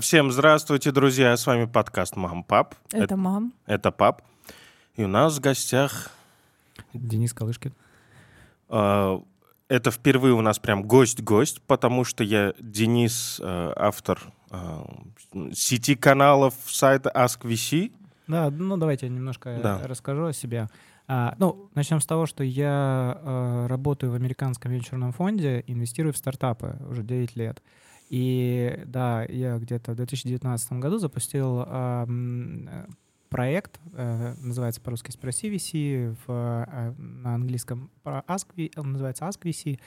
Всем здравствуйте, друзья. С вами подкаст «Мам, пап». Это мам. Это пап. И у нас в гостях... Денис Калышкин. э, Это впервые у нас прям гость-гость, потому что я Денис, э, автор э, сети каналов сайта AskVC. Да, ну давайте я немножко Да. расскажу о себе. А, ну, начнем с того, что я э, работаю в американском венчурном фонде, инвестирую в стартапы уже 9 лет. И да, я где-то в 2019 году запустил а, э, проект, э, называется по-русски «Спроси VC», в, э, на английском Ask, он называется Ask VC.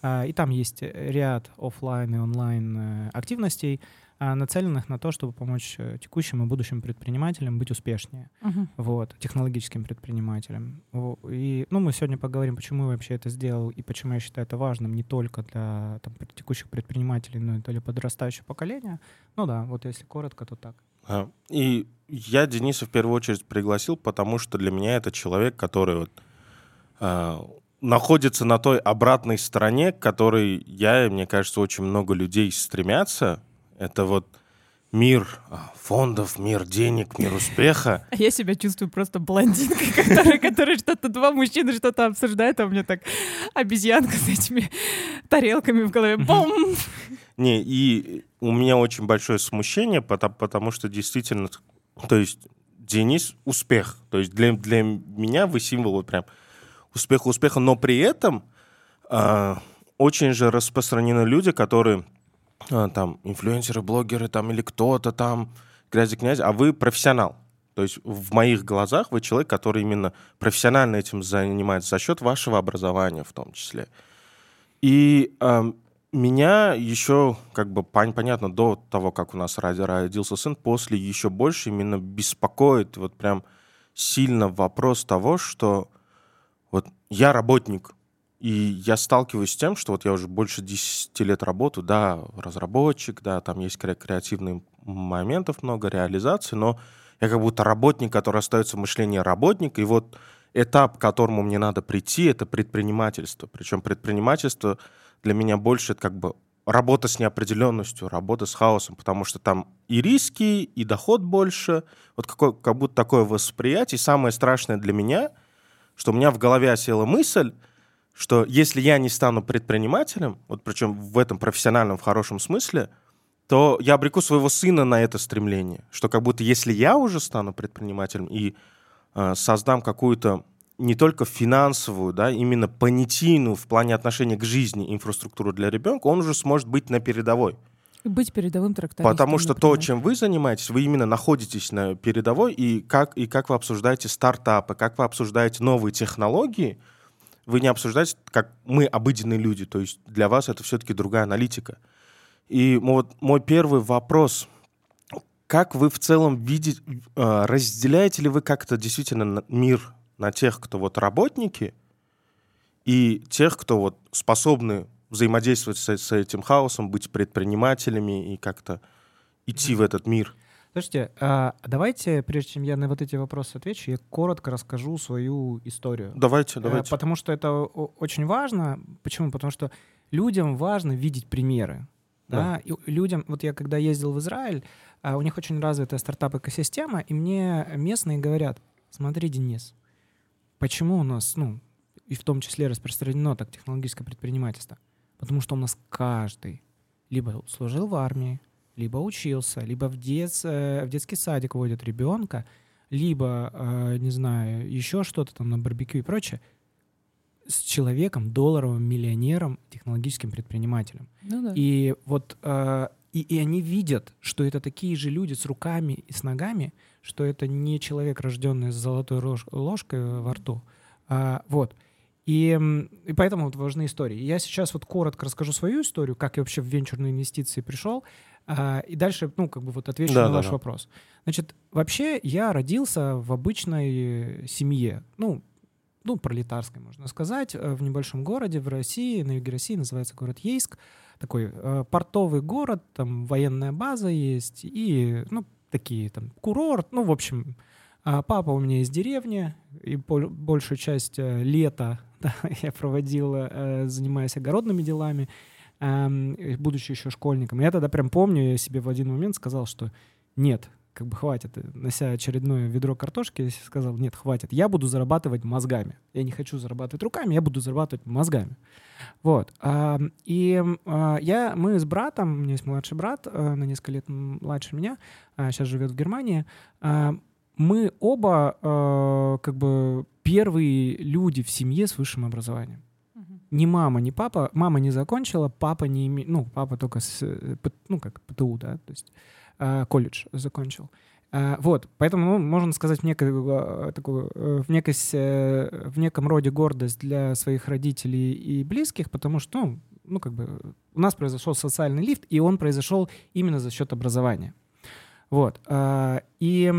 А, И там есть ряд оффлайн и онлайн э, активностей, а, нацеленных на то, чтобы помочь э, текущим и будущим предпринимателям быть успешнее, Мгм. вот, технологическим предпринимателям. И, ну, мы сегодня поговорим, почему я вообще это сделал и почему я считаю это важным не только для там, текущих предпринимателей, но и для подрастающего поколения. Ну да, вот если коротко, то так. А, И я Дениса в первую очередь пригласил, потому что для меня это человек, который вот, а, находится на той обратной стороне, к которой я и, мне кажется, очень много людей стремятся. Это вот мир а, фондов, мир денег, мир успеха. А я себя чувствую просто блондинкой, которая, которая что-то, два мужчины что-то обсуждают, а у меня так обезьянка с этими тарелками в голове. Бум! Не, и у меня очень большое смущение, потому, потому что действительно, то есть Денис — успех. То есть для, для меня вы символ вот прям успеха успеха, но при этом а, очень же распространены люди, которые там инфлюенсеры, блогеры там или кто-то там, грязи-князь, а вы профессионал. То есть в моих глазах вы человек, который именно профессионально этим занимается за счет вашего образования в том числе. И ам, меня еще, как бы, пон- понятно, до того, как у нас родился сын, после еще больше именно беспокоит вот прям сильно вопрос того, что вот я работник, и я сталкиваюсь с тем, что вот я уже больше 10 лет работаю, да, разработчик, да, там есть кре- креативных моментов много, реализации, но я как будто работник, который остается в мышлении работника, и вот этап, к которому мне надо прийти, это предпринимательство. Причем предпринимательство для меня больше это как бы работа с неопределенностью, работа с хаосом, потому что там и риски, и доход больше. Вот какое, как будто такое восприятие. И самое страшное для меня, что у меня в голове осела мысль, что если я не стану предпринимателем, вот причем в этом профессиональном, в хорошем смысле, то я обреку своего сына на это стремление. Что как будто если я уже стану предпринимателем и э, создам какую-то не только финансовую, да, именно понятийную в плане отношения к жизни инфраструктуру для ребенка, он уже сможет быть на передовой. Быть передовым трактористом. Потому что то, например. чем вы занимаетесь, вы именно находитесь на передовой, и как, и как вы обсуждаете стартапы, как вы обсуждаете новые технологии, вы не обсуждаете, как мы обыденные люди, то есть для вас это все-таки другая аналитика. И вот мой первый вопрос, как вы в целом видите, э, разделяете ли вы как-то действительно мир на тех, кто вот работники, и тех, кто вот способны взаимодействовать с, с этим хаосом, быть предпринимателями и как-то идти в этот мир? Слушайте, а давайте, прежде чем я на вот эти вопросы отвечу, я коротко расскажу свою историю. Давайте, Э, давайте. Потому что это очень важно. Почему? Потому что людям важно видеть примеры. Да. И людям, вот я когда ездил в Израиль, а, у них очень развитая стартап-экосистема, и мне местные говорят, смотри, Денис, почему у нас, ну, и в том числе распространено так технологическое предпринимательство? Потому что у нас каждый либо служил в армии, либо учился, либо в, дет- э, в детский садик водят ребенка, либо, э, не знаю, еще что-то там на барбекю и прочее, с человеком, долларовым миллионером, технологическим предпринимателем. Ну да. И вот э, и, и они видят, что это такие же люди с руками и с ногами, что это не человек, рожденный с золотой рож- ложкой во рту. А, вот. И, и поэтому вот важны истории. Я сейчас вот коротко расскажу свою историю, как я вообще в венчурные инвестиции пришел, а, и дальше, ну, как бы вот отвечу Да, на да, ваш да. вопрос. Значит, вообще я родился в обычной семье, ну, ну, пролетарской, можно сказать, э, в небольшом городе в России, на юге России, называется город Ейск. Такой э, портовый город, там военная база есть, и, ну, такие там курорт, ну, в общем, а папа у меня из деревни, и большую часть э, лета да, я проводил, э, занимаясь огородными делами. Будучи еще школьником. Я тогда прям помню, я себе в один момент сказал, что нет, как бы хватит. Нося очередное ведро картошки, я сказал, нет, хватит. Я буду зарабатывать мозгами. Я не хочу зарабатывать руками, я буду зарабатывать мозгами. Вот. А, и а, я, мы с братом, у меня есть младший брат, а, на несколько лет младше меня, сейчас живет в Германии, мы оба как бы первые люди в семье с высшим образованием. Ни мама, ни папа. Мама не закончила, папа не имеет... Ну, папа только с... Э, ну, как ПТУ, да, то есть Э, колледж закончил. Э, вот, поэтому ну, можно сказать в, некой, такую, в, некой, в неком роде гордость для своих родителей и близких, потому что, ну, ну, как бы у нас произошел социальный лифт, и он произошел именно за счет образования. Вот. И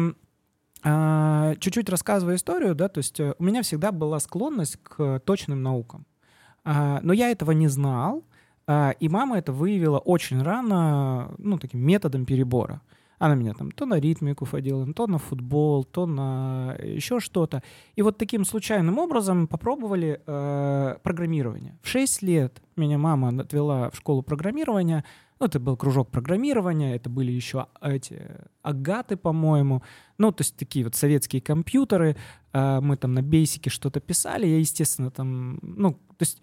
чуть-чуть рассказывая историю, да, то есть у меня всегда была склонность к точным наукам. Но я этого не знал, а, и мама это выявила очень рано, ну, таким методом перебора. Она меня там то на ритмику водила, то на футбол, то на еще что-то. И вот таким случайным образом попробовали э, программирование. В 6 лет меня мама отвела в школу программирования. Ну, это был кружок программирования, это были еще эти агаты, по-моему. Ну, то есть такие вот советские компьютеры. Э, мы там на бейсике что-то писали. Я, естественно, там, ну, то есть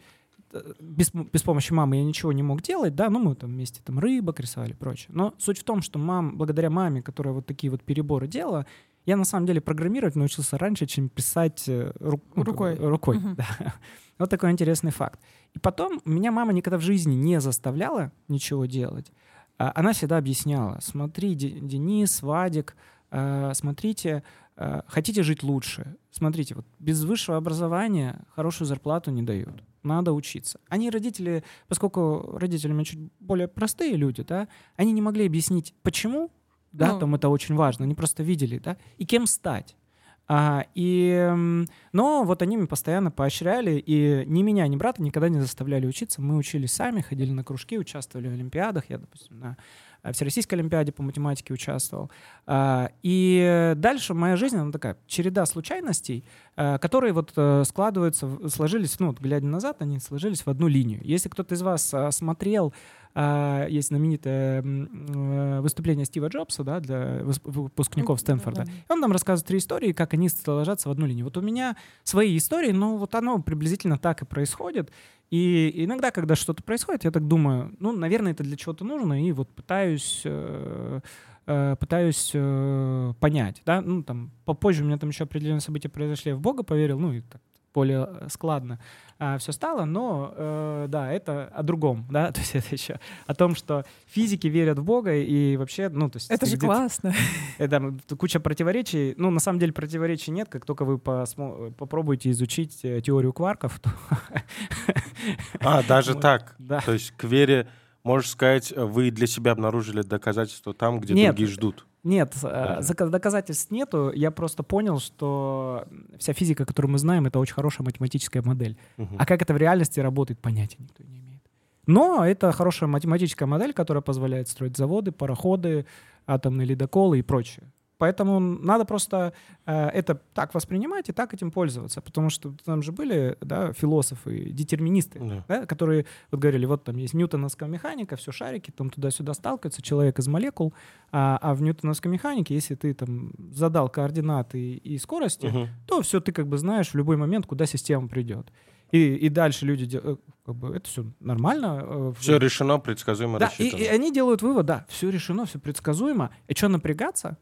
без, без помощи мамы я ничего не мог делать, да, ну мы там вместе там рыбок рисовали и прочее. Но суть в том, что мам, благодаря маме, которая вот такие вот переборы делала, я на самом деле программировать научился раньше, чем писать э, ру, ну, рукой. рукой угу. да. Вот такой интересный факт. И потом меня мама никогда в жизни не заставляла ничего делать. А она всегда объясняла, смотри, Денис, Вадик, э, смотрите, э, хотите жить лучше, смотрите, вот без высшего образования хорошую зарплату не дают надо учиться. Они родители, поскольку меня чуть более простые люди, да, они не могли объяснить, почему, да, ну. там это очень важно, они просто видели, да, и кем стать. А, и, но вот они меня постоянно поощряли, и ни меня, ни брата никогда не заставляли учиться. Мы учились сами, ходили на кружки, участвовали в олимпиадах. Я, допустим, на Всероссийской Олимпиаде по математике участвовал. А, и дальше моя жизнь, она такая череда случайностей, э, которые вот э, складываются, сложились, ну, вот, глядя назад, они сложились в одну линию. Если кто-то из вас смотрел а, есть знаменитое выступление Стива Джобса да, для выпускников Стэнфорда. Он нам рассказывает три истории, как они ложатся в одну линию. Вот у меня свои истории, но вот оно приблизительно так и происходит. И иногда, когда что-то происходит, я так думаю, ну, наверное, это для чего-то нужно, и вот пытаюсь э, э, пытаюсь э, понять, да, ну, там, попозже у меня там еще определенные события произошли, я в Бога поверил, ну, и так более э, складно а, все стало, но э, да, это о другом, да, то есть это еще о том, что физики верят в Бога и вообще, ну, то есть... Это же классно. Это куча противоречий, ну, на самом деле противоречий нет, как только вы попробуете изучить э, теорию кварков, то... А, даже так? Да. То есть к вере, можешь сказать, вы для себя обнаружили доказательства там, где Нет, другие ждут? Нет, э, да. доказательств нету. Я просто понял, что вся физика, которую мы знаем, это очень хорошая математическая модель. Угу. А как это в реальности работает, понятия никто не имеет. Но это хорошая математическая модель, которая позволяет строить заводы, пароходы, атомные ледоколы и прочее. Поэтому надо просто э, это так воспринимать и так этим пользоваться, потому что там же были да, философы, детерминисты, да. Да, которые вот говорили, вот там есть ньютоновская механика, все шарики там туда-сюда сталкиваются, человек из молекул, а, а в ньютоновской механике, если ты там задал координаты и, и скорости, угу. то все ты как бы знаешь в любой момент, куда система придет. И, и дальше люди делают, э, как бы, это все нормально. Э, все решено, предсказуемо да, рассчитано. И, и они делают вывод, да, все решено, все предсказуемо. И что напрягаться?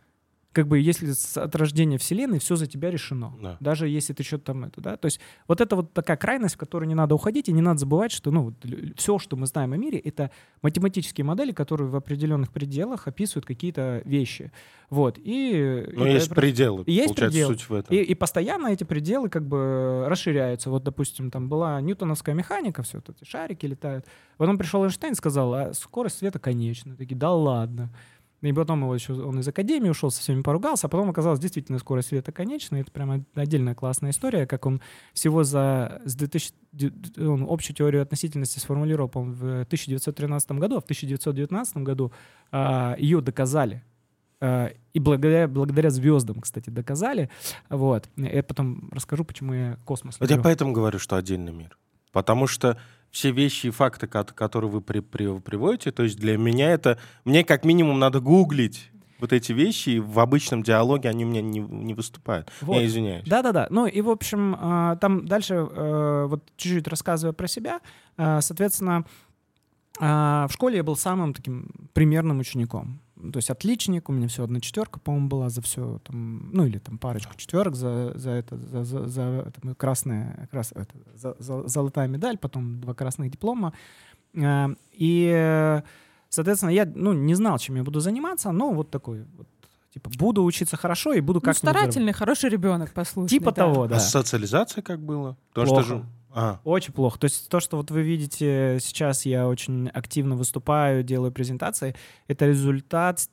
Как бы если от рождения Вселенной все за тебя решено. Да. Даже если ты что-то там это, да. То есть вот это вот такая крайность, в которую не надо уходить, и не надо забывать, что ну, вот, все, что мы знаем о мире, это математические модели, которые в определенных пределах описывают какие-то вещи. Вот. И, Но есть это, пределы, есть пределы. суть в этом. И, и постоянно эти пределы как бы расширяются. Вот, допустим, там была ньютоновская механика, все, вот эти шарики летают. Потом пришел Эйнштейн и сказал, а скорость света конечна. Такие, да ладно. И потом его еще, он из академии ушел, со всеми поругался, а потом оказалось действительно скорость света конечная. Это прям отдельная классная история, как он всего за с 2000, он общую теорию относительности сформулировал, по в 1913 году, а в 1919 году а, ее доказали. А, и благодаря, благодаря звездам, кстати, доказали. Вот. Я потом расскажу, почему я космос Вот я поэтому говорю, что отдельный мир. Потому что все вещи и факты, ко- которые вы при- при- приводите, то есть для меня это... Мне как минимум надо гуглить вот эти вещи, и в обычном диалоге они у меня не, не выступают. Вот. Я извиняюсь. Да-да-да. Ну и, в общем, а, там дальше, э, вот чуть-чуть рассказывая про себя, а, соответственно, а, в школе я был самым таким примерным учеником. То есть отличник, у меня всего одна четверка, по-моему, была за все, там, ну или там парочку четверок за, за это, за, за, за там, красная, крас, это, за, за- золотая медаль, потом два красных диплома. А, И, э, соответственно, я ну, не знал, чем я буду заниматься, но вот такой вот, типа, буду учиться хорошо и буду Ну, как-нибудь зарабатывать. старательный, хороший ребенок, послушный. Типа да. того, да. А социализация как было? Потому Плохо. что же... А, Очень плохо. То есть то, что вот вы видите сейчас, я очень активно выступаю, делаю презентации, это результат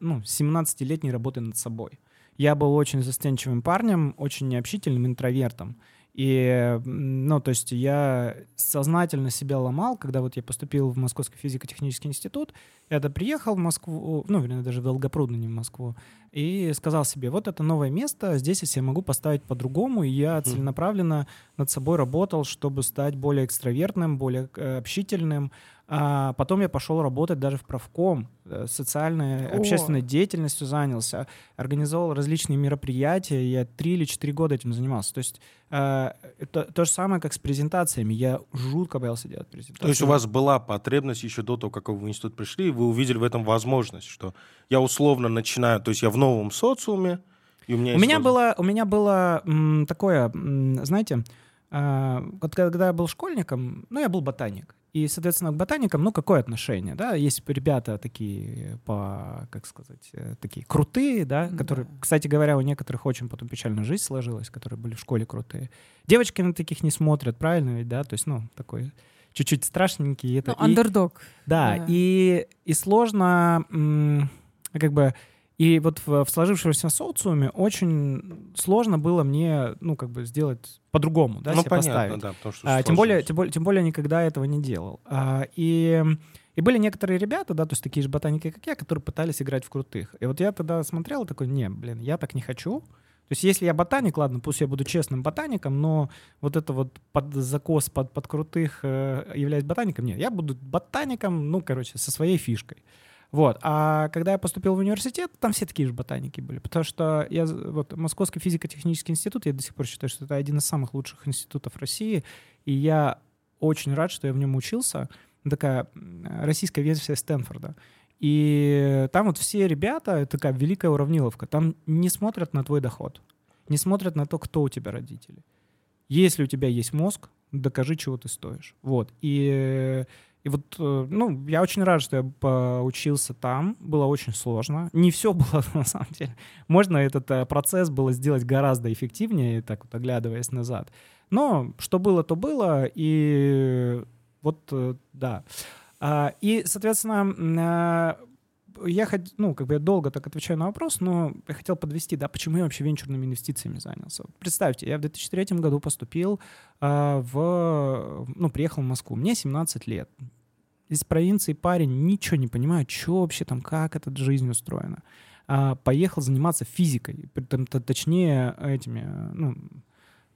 ну, 17-летней работы над собой. Я был очень застенчивым парнем, очень необщительным интровертом. И, ну, то есть я сознательно себя ломал, когда вот я поступил в Московский физико-технический институт, я тогда приехал в Москву, ну, вернее, даже в Долгопрудно, не в Москву, и сказал себе, вот это новое место, здесь я себя могу поставить по-другому, и я целенаправленно над собой работал, чтобы стать более экстравертным, более э, общительным. А потом я пошел работать даже в правком, э, социальной, О. общественной деятельностью занялся, организовал различные мероприятия, я три или четыре года этим занимался. То есть э, это то же самое, как с презентациями. Я жутко боялся делать презентации. то есть у вас была потребность еще до того, как вы в институт пришли, и вы увидели в этом возможность, что я условно начинаю, то есть я в новом социуме, и у меня У меня было, у меня было м, такое, м, знаете, а, вот когда я был школьником, ну, я был ботаник. И, соответственно, к ботаникам, ну, какое отношение, да? Есть ребята такие, по, как сказать, э, такие крутые, да, которые, Да. кстати говоря, у некоторых очень потом печально жизнь сложилась, которые были в школе крутые. Девочки на таких не смотрят, правильно ведь, да? То есть, ну, такой чуть-чуть страшненький. Это, Ну, и- андердог. да, Да. И, и сложно, как бы, и вот в, в сложившемся социуме очень сложно было мне, ну, как бы, сделать по-другому, да, ну, себя понятно, поставить. да, потому что А, тем, более, тем, более, тем более никогда этого не делал. А, и, и были некоторые ребята, да, то есть такие же ботаники, как я, которые пытались играть в крутых. И вот я тогда смотрел такой, не, блин, я так не хочу. То есть если я ботаник, ладно, пусть я буду честным ботаником, но вот это вот под закос под, под крутых э, являюсь ботаником, нет, я буду ботаником, ну, короче, со своей фишкой. Вот. А когда я поступил в университет, там все такие же ботаники были. Потому что я, вот, Московский физико-технический институт, я до сих пор считаю, что это один из самых лучших институтов России. И я очень рад, что я в нем учился. Такая м, российская версия Стэнфорда. И там вот все ребята, такая великая уравниловка. Там не смотрят на твой доход, не смотрят на то, кто у тебя родители. Если у тебя есть мозг, докажи, чего ты стоишь. Вот. И, и вот, э, ну, я очень рад, что я поучился там. Было очень сложно. Не все было, на самом деле. Можно этот э, процесс было сделать гораздо эффективнее, так вот оглядываясь назад. Но что было, то было. И вот, э, да. А, И, соответственно, а, я хот- ну, как бы я долго так отвечаю на вопрос, но я хотел подвести, да, почему я вообще венчурными инвестициями занялся. Представьте, я в 2003 году поступил а, в, ну, приехал в Москву, мне 17 лет. Из провинции парень, ничего не понимаю, что вообще там, как эта жизнь устроена. А, поехал заниматься физикой, точнее этими, ну,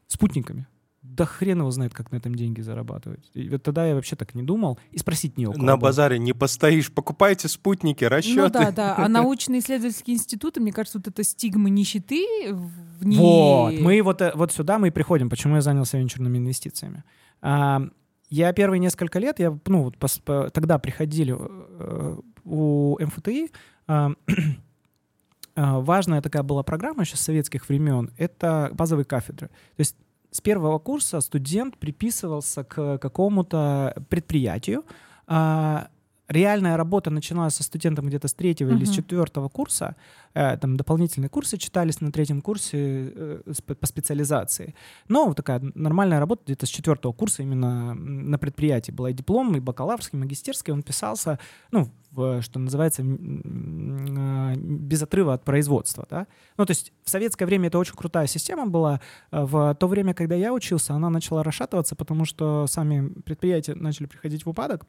спутниками. Да хрен его знает, как на этом деньги зарабатывать. И вот тогда я вообще так не думал. И спросить не у кого. На было. базаре не постоишь, покупайте спутники, расчеты. Ну да, да. А научно-исследовательские институты, мне кажется, вот эта стигма нищеты в ней... Вот, мы вот, э, вот сюда мы и приходим, почему я занялся венчурными инвестициями. А, Я первые несколько лет, я, ну, вот пос- по- тогда приходили э, у МФТИ, а, важная такая была программа еще с советских времен, это базовые кафедры. То есть с первого курса студент приписывался к какому-то предприятию, а, реальная работа начиналась со студентом где-то с третьего или с четвертого курса. Э, Там дополнительные курсы читались на третьем курсе э, по специализации. Но вот такая нормальная работа где-то с четвертого курса именно на предприятии была и диплом, и бакалаврский, и магистерский. Он писался, ну, в, что называется, э, без отрыва от производства. Да? Ну, то есть в советское время это очень крутая система была. Э, В то время, когда я учился, она начала расшатываться, потому что сами предприятия начали приходить в упадок.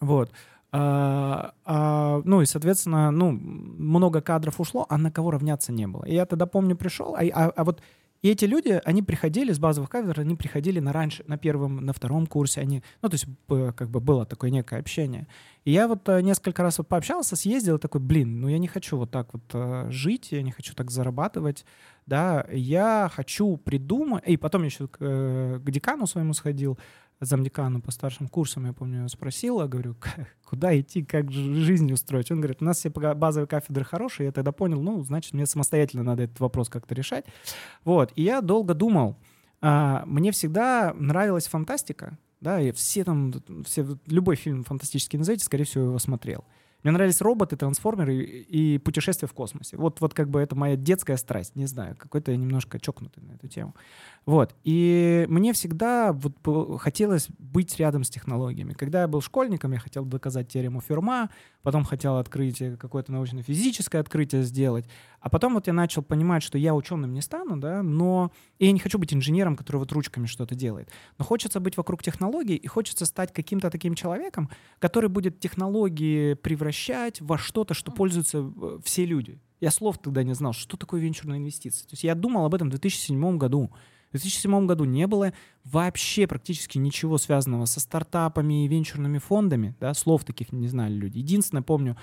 Вот. А, а, ну и, соответственно, ну, много кадров ушло, а на кого равняться не было. И я тогда, помню, пришел, а, а- а вот И эти люди, они приходили с базовых кафедр, они приходили на раньше, на первом, на втором курсе, они, ну, то есть как бы было такое некое общение. И я вот э, несколько раз вот пообщался, съездил, такой, блин, ну я не хочу вот так вот э, жить, я не хочу так зарабатывать, да, я хочу придумать, и потом еще к, э, к декану своему сходил, замдекану по старшим курсам, я помню, я говорю, «К- куда идти, как жизнь устроить? Он говорит, у нас все базовые кафедры хорошие, я тогда понял, ну, значит, мне самостоятельно надо этот вопрос как-то решать. Вот, и я долго думал, а, мне всегда нравилась фантастика, да, и все там, все, любой фильм фантастический назовите, скорее всего, его смотрел. Мне нравились роботы, трансформеры и, и путешествия в космосе. Вот, вот как бы это моя детская страсть, не знаю, какой-то я немножко чокнутый на эту тему. Вот. И мне всегда вот хотелось быть рядом с технологиями. Когда я был школьником, я хотел доказать теорему Ферма, потом хотел открыть какое-то научно-физическое открытие сделать. А потом вот я начал понимать, что я ученым не стану, да, но и я не хочу быть инженером, который вот ручками что-то делает. Но хочется быть вокруг технологий, и хочется стать каким-то таким человеком, который будет технологии превращать во что-то, что пользуются э, все люди. Я слов тогда не знал, что такое венчурная инвестиция. То есть я думал об этом в 2007 году. В 2007 году не было вообще практически ничего связанного со стартапами и венчурными фондами, да, слов таких не знали люди. Единственное, помню,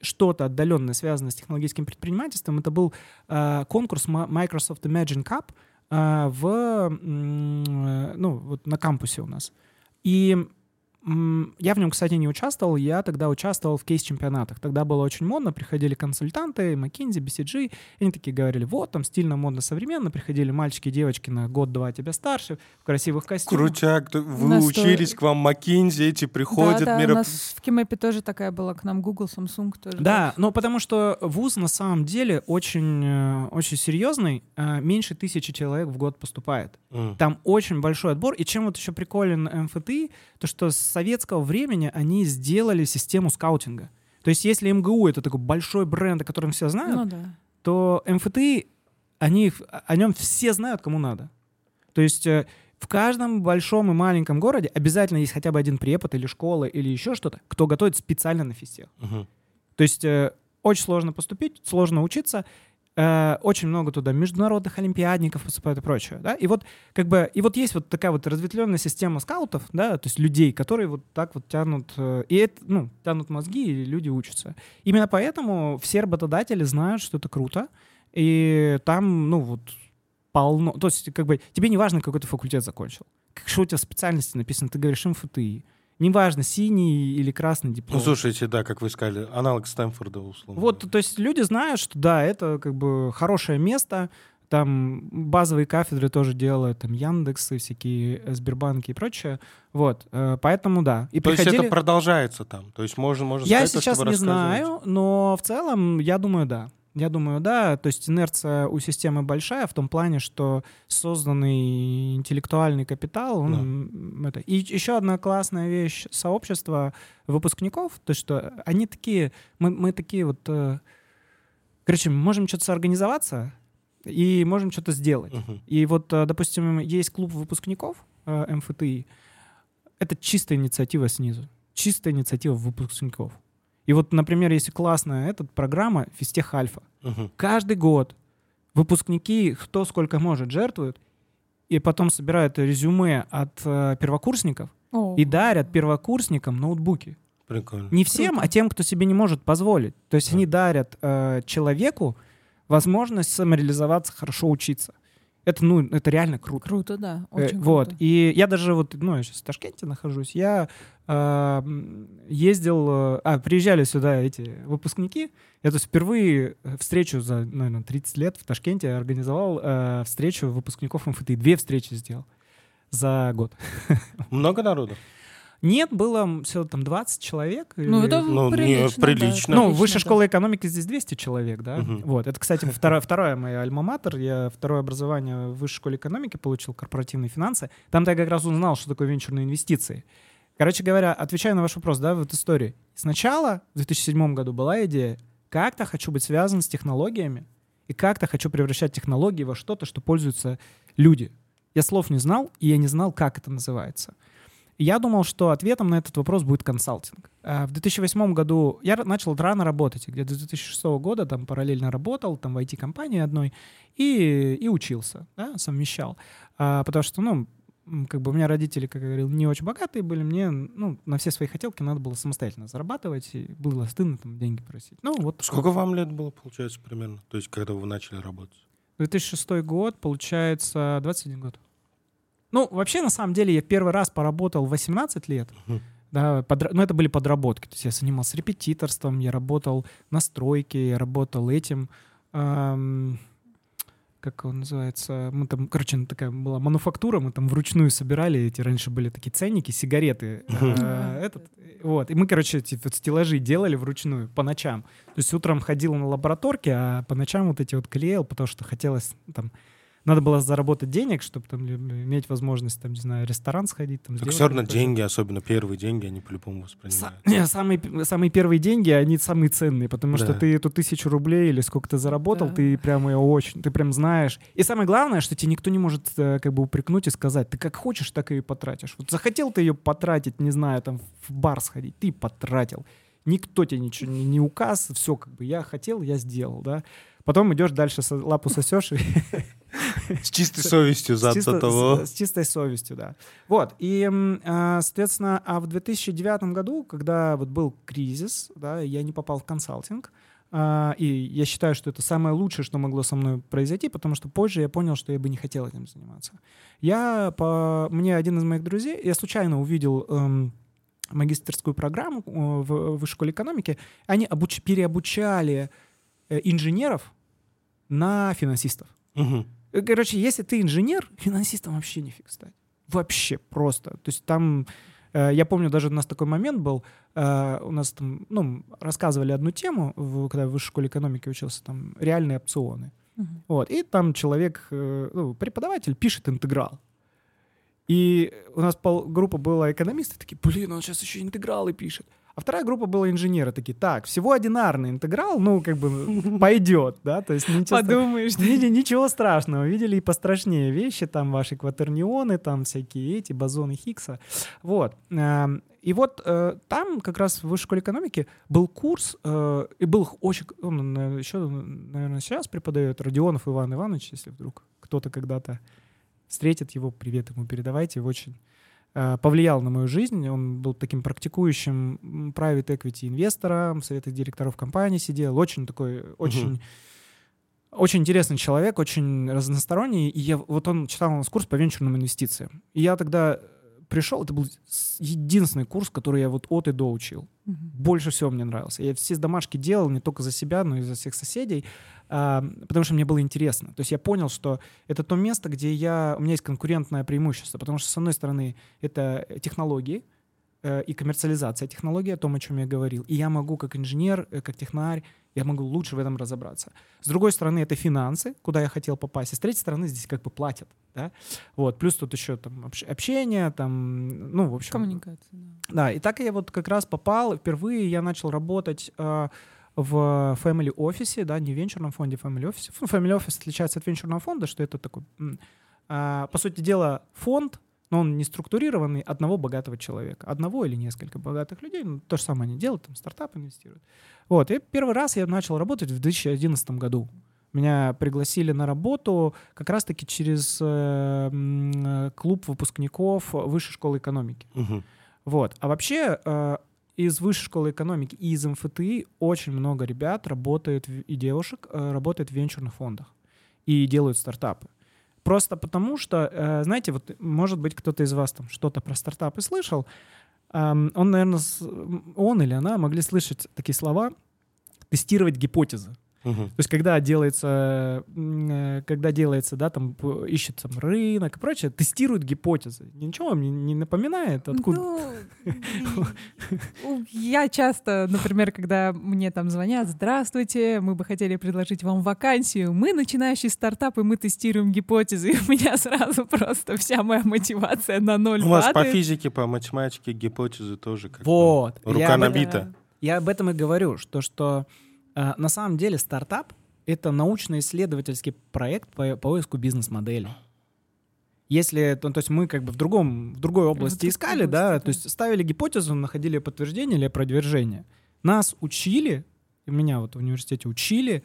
что-то отдаленное связанное с технологическим предпринимательством, это был а, конкурс Microsoft Imagine Cup а, в, э, ну, вот на кампусе у нас. И я в нем, кстати, не участвовал, я тогда участвовал в кейс-чемпионатах. Тогда было очень модно, приходили консультанты, McKinsey, BCG, и они такие говорили, вот, там стильно, модно, современно, приходили мальчики и девочки на год-два тебя старше, в красивых костюмах. Крутяк, вы нас учились, к вам Маккинзи, эти приходят, да, да, мероп- у нас в Кимэпе тоже такая была, к нам Google, Samsung тоже. Да, но потому что вуз на самом деле очень, э, очень серьезный, э, меньше тысячи человек в год поступает. М. Там очень большой отбор. И чем вот еще приколен МФТИ, то что с советского времени они сделали систему скаутинга. То есть если МГУ — это такой большой бренд, о котором все знают, Ну да. то МФТИ, они, о нем все знают, кому надо. То есть э, в каждом большом и маленьком городе обязательно есть хотя бы один препод или школа или еще что-то, кто готовит специально на физтех. Мгм. То есть э, очень сложно поступить, сложно учиться, э, очень много туда международных олимпиадников поступает и прочее, да, и вот как бы, и вот есть вот такая вот разветвленная система скаутов, да, то есть людей, которые вот так вот тянут, э, и это, ну, тянут мозги, и люди учатся. Именно поэтому все работодатели знают, что это круто, и там, ну, вот полно, то есть как бы тебе не важно, какой ты факультет закончил, как, что у тебя в специальности написано, ты говоришь МФТИ, Неважно, синий или красный диплом. Ну, слушайте, да, как вы сказали, аналог Стэнфорда, условно. Вот, то есть люди знают, что да, это как бы хорошее место, там базовые кафедры тоже делают, там Яндексы, всякие Сбербанки и прочее. Вот, э, поэтому да. И То есть приходили... это продолжается там? То есть можно, можно Я сказать, сейчас не знаю, но в целом я думаю, да. Я думаю, да, то есть инерция у системы большая в том плане, что созданный интеллектуальный капитал, он, м, это. И еще одна классная вещь сообщества выпускников, то что они такие, мы, мы такие вот, э, короче, мы можем что-то соорганизоваться и можем что-то сделать. Мгм. И вот, э, допустим, есть клуб выпускников э, МФТИ. Это чистая инициатива снизу. Чистая инициатива выпускников. И вот, например, если классная эта программа Физтех Альфа. Мгм. Каждый год выпускники кто сколько может жертвуют, и потом собирают резюме от э, первокурсников О, и дарят первокурсникам ноутбуки. Прикольно. Не всем, Круто. а тем, кто себе не может позволить. То есть Да. они дарят э, человеку возможность самореализоваться, хорошо учиться. Это, ну, это реально круто. Круто, да. Э, Очень вот. круто. И я даже вот, ну, я сейчас в Ташкенте нахожусь, я э, ездил, э, а, приезжали сюда эти выпускники, я то есть впервые э, встречу за, наверное, 30 лет в Ташкенте организовал э, встречу выпускников МФТИ, две встречи сделал за год. Много народу? Нет, было все там 20 человек. Ну, или- это Ну, не, прилично. да, прилично. ну, прилично, высшая да. школа экономики здесь 200 человек, да. Мгм. Вот. Это, кстати, вторая, вторая моя альма-матер. Я второе образование в высшей школе экономики получил, корпоративные финансы. Там-то я как раз узнал, что такое венчурные инвестиции. Короче говоря, отвечая на ваш вопрос, да, в этой истории. Сначала, в 2007 году, была идея, как-то хочу быть связан с технологиями, и как-то хочу превращать технологии во что-то, что пользуются люди. Я слов не знал, и я не знал, как это называется. Я думал, что ответом на этот вопрос будет консалтинг. А В 2008 году я начал рано работать, где-то с 2006 года там параллельно работал, там в IT-компании одной, и, и учился, да, совмещал. А, потому что, ну, как бы у меня родители, как я говорил, не очень богатые были, мне, ну, на все свои хотелки надо было самостоятельно зарабатывать, и было стыдно там деньги просить. Ну, вот Сколько вам лет было, получается, примерно? То есть, когда вы начали работать? 2006 год, получается, 21 год. Ну, вообще, на самом деле, я первый раз поработал в 18 лет. Мгм. Да, подра- ну, это были подработки. То есть я занимался репетиторством, я работал на стройке, я работал этим... ам, как он называется? Мы там, короче, ну, такая была мануфактура, мы там вручную собирали эти, раньше были такие ценники, сигареты. Э, этот, вот. И мы, короче, эти вот стеллажи делали вручную по ночам. То есть утром ходил на лабораторке, а по ночам вот эти вот клеил, потому что хотелось там... Надо было заработать денег, чтобы там иметь возможность, там, не знаю, ресторан сходить. Там, Так сделать все равно деньги, особенно первые деньги, они по-любому Са- воспринимают. не, самые, самые первые деньги, они самые ценные, потому что Да. ты эту тысячу рублей или сколько ты заработал, Да. ты прям ее очень, ты прям знаешь. И самое главное, что тебе никто не может э, как бы упрекнуть и сказать, ты как хочешь, так и потратишь. Вот захотел ты ее потратить, не знаю, там в бар сходить, ты потратил. Никто тебе ничего не, не указ, все как бы я хотел, я сделал, да. Потом идешь дальше, лапу сосешь и С чистой совестью за чисто- того. с- с чистой совестью, да. Вот, и, а, соответственно, а в 2009 году, когда вот был кризис, да, я не попал в консалтинг, а, и я считаю, что это самое лучшее, что могло со мной произойти, потому что позже я понял, что я бы не хотел этим заниматься. Я по... Мне один из моих друзей, я случайно увидел эм, магистерскую программу э, в высшей школе экономики, они обуч- переобучали э, инженеров на финансистов. Мгм. Э, Короче, если ты инженер, финансистом вообще нифиг стать. Вообще просто. То есть там, э, я помню, даже у нас такой момент был, э, у нас там, ну, рассказывали одну тему, когда я в высшей школе экономики учился, там, реальные опционы. Мгм. Вот, и там человек, ну, преподаватель пишет интеграл. И у нас пол, группа была экономисты, такие, блин, он сейчас еще интегралы пишет. А вторая группа была инженеры, такие, так, всего одинарный интеграл, ну, как бы пойдет, да, то есть ничего Подумаешь, Ничего страшного. Видели и пострашнее вещи, там ваши кватернионы, там всякие эти, бозоны Хиггса. Вот. Эм, И вот э, там как раз в высшей школе экономики был курс, э, и был очень... Он, наверное, еще, наверное, сейчас преподает Родионов Иван Иванович, если вдруг кто-то когда-то встретит его, привет ему передавайте, очень э, повлиял на мою жизнь. Он был таким практикующим private equity инвестором, в советах директоров компании сидел, очень такой, очень очень интересный человек, очень разносторонний. И я, вот он читал у нас курс по венчурным инвестициям. И я тогда пришел, это был единственный курс, который я вот от и до учил. Мгм. Больше всего мне нравился. Я все домашки делал не только за себя, но и за всех соседей, а, потому что мне было интересно. То есть я понял, что это то место, где я, у меня есть конкурентное преимущество, потому что, с одной стороны, это технологии, э, и коммерциализация технологий, о том, о чем я говорил. И я могу, как инженер, э, как технарь, я могу лучше в этом разобраться. С другой стороны, это финансы, куда я хотел попасть. И с третьей стороны, здесь как бы платят. Да? Вот. Плюс тут еще там общ- общение, там, ну, в общем. Коммуникация, да. Да, и так я вот как раз попал, впервые я начал работать э, в family офисе, да, не в венчурном фонде, family офисе. Family офис отличается от венчурного фонда, что это такой, а, по сути дела, фонд, но он не структурированный одного богатого человека. Одного или несколько богатых людей. Ну, то же самое они делают, там стартап инвестируют. Вот, и первый раз я начал работать в 2011 году. Меня пригласили на работу как раз-таки через э, э, клуб выпускников Высшей школы экономики. Мгм. Вот. А вообще э, из высшей школы экономики и из МФТИ очень много ребят работает и девушек э, работает в венчурных фондах и делают стартапы. Просто потому что, э, знаете, вот может быть кто-то из вас там что-то про стартапы слышал, он, наверное, он или она могли слышать такие слова тестировать гипотезы. То есть, когда делается, э, когда делается, да, там ищет там рынок и прочее, тестируют гипотезы. Ничего вам не, не напоминает? Откуда? Ну, я часто, например, когда мне там звонят, здравствуйте, мы бы хотели предложить вам вакансию, мы начинающий стартап, и мы тестируем гипотезы, и у меня сразу просто вся моя мотивация на ноль У вас по физике, по математике гипотезы тоже как бы Вот. рука я, об, этом- набита. я об этом и говорю, что, что на самом деле стартап — это научно-исследовательский проект по поиску бизнес-модели. Если, ну, то есть мы как бы в другом, в другой области в искали, области, да, да. то есть ставили гипотезу, находили подтверждение или опровержение. Нас учили, меня вот в университете учили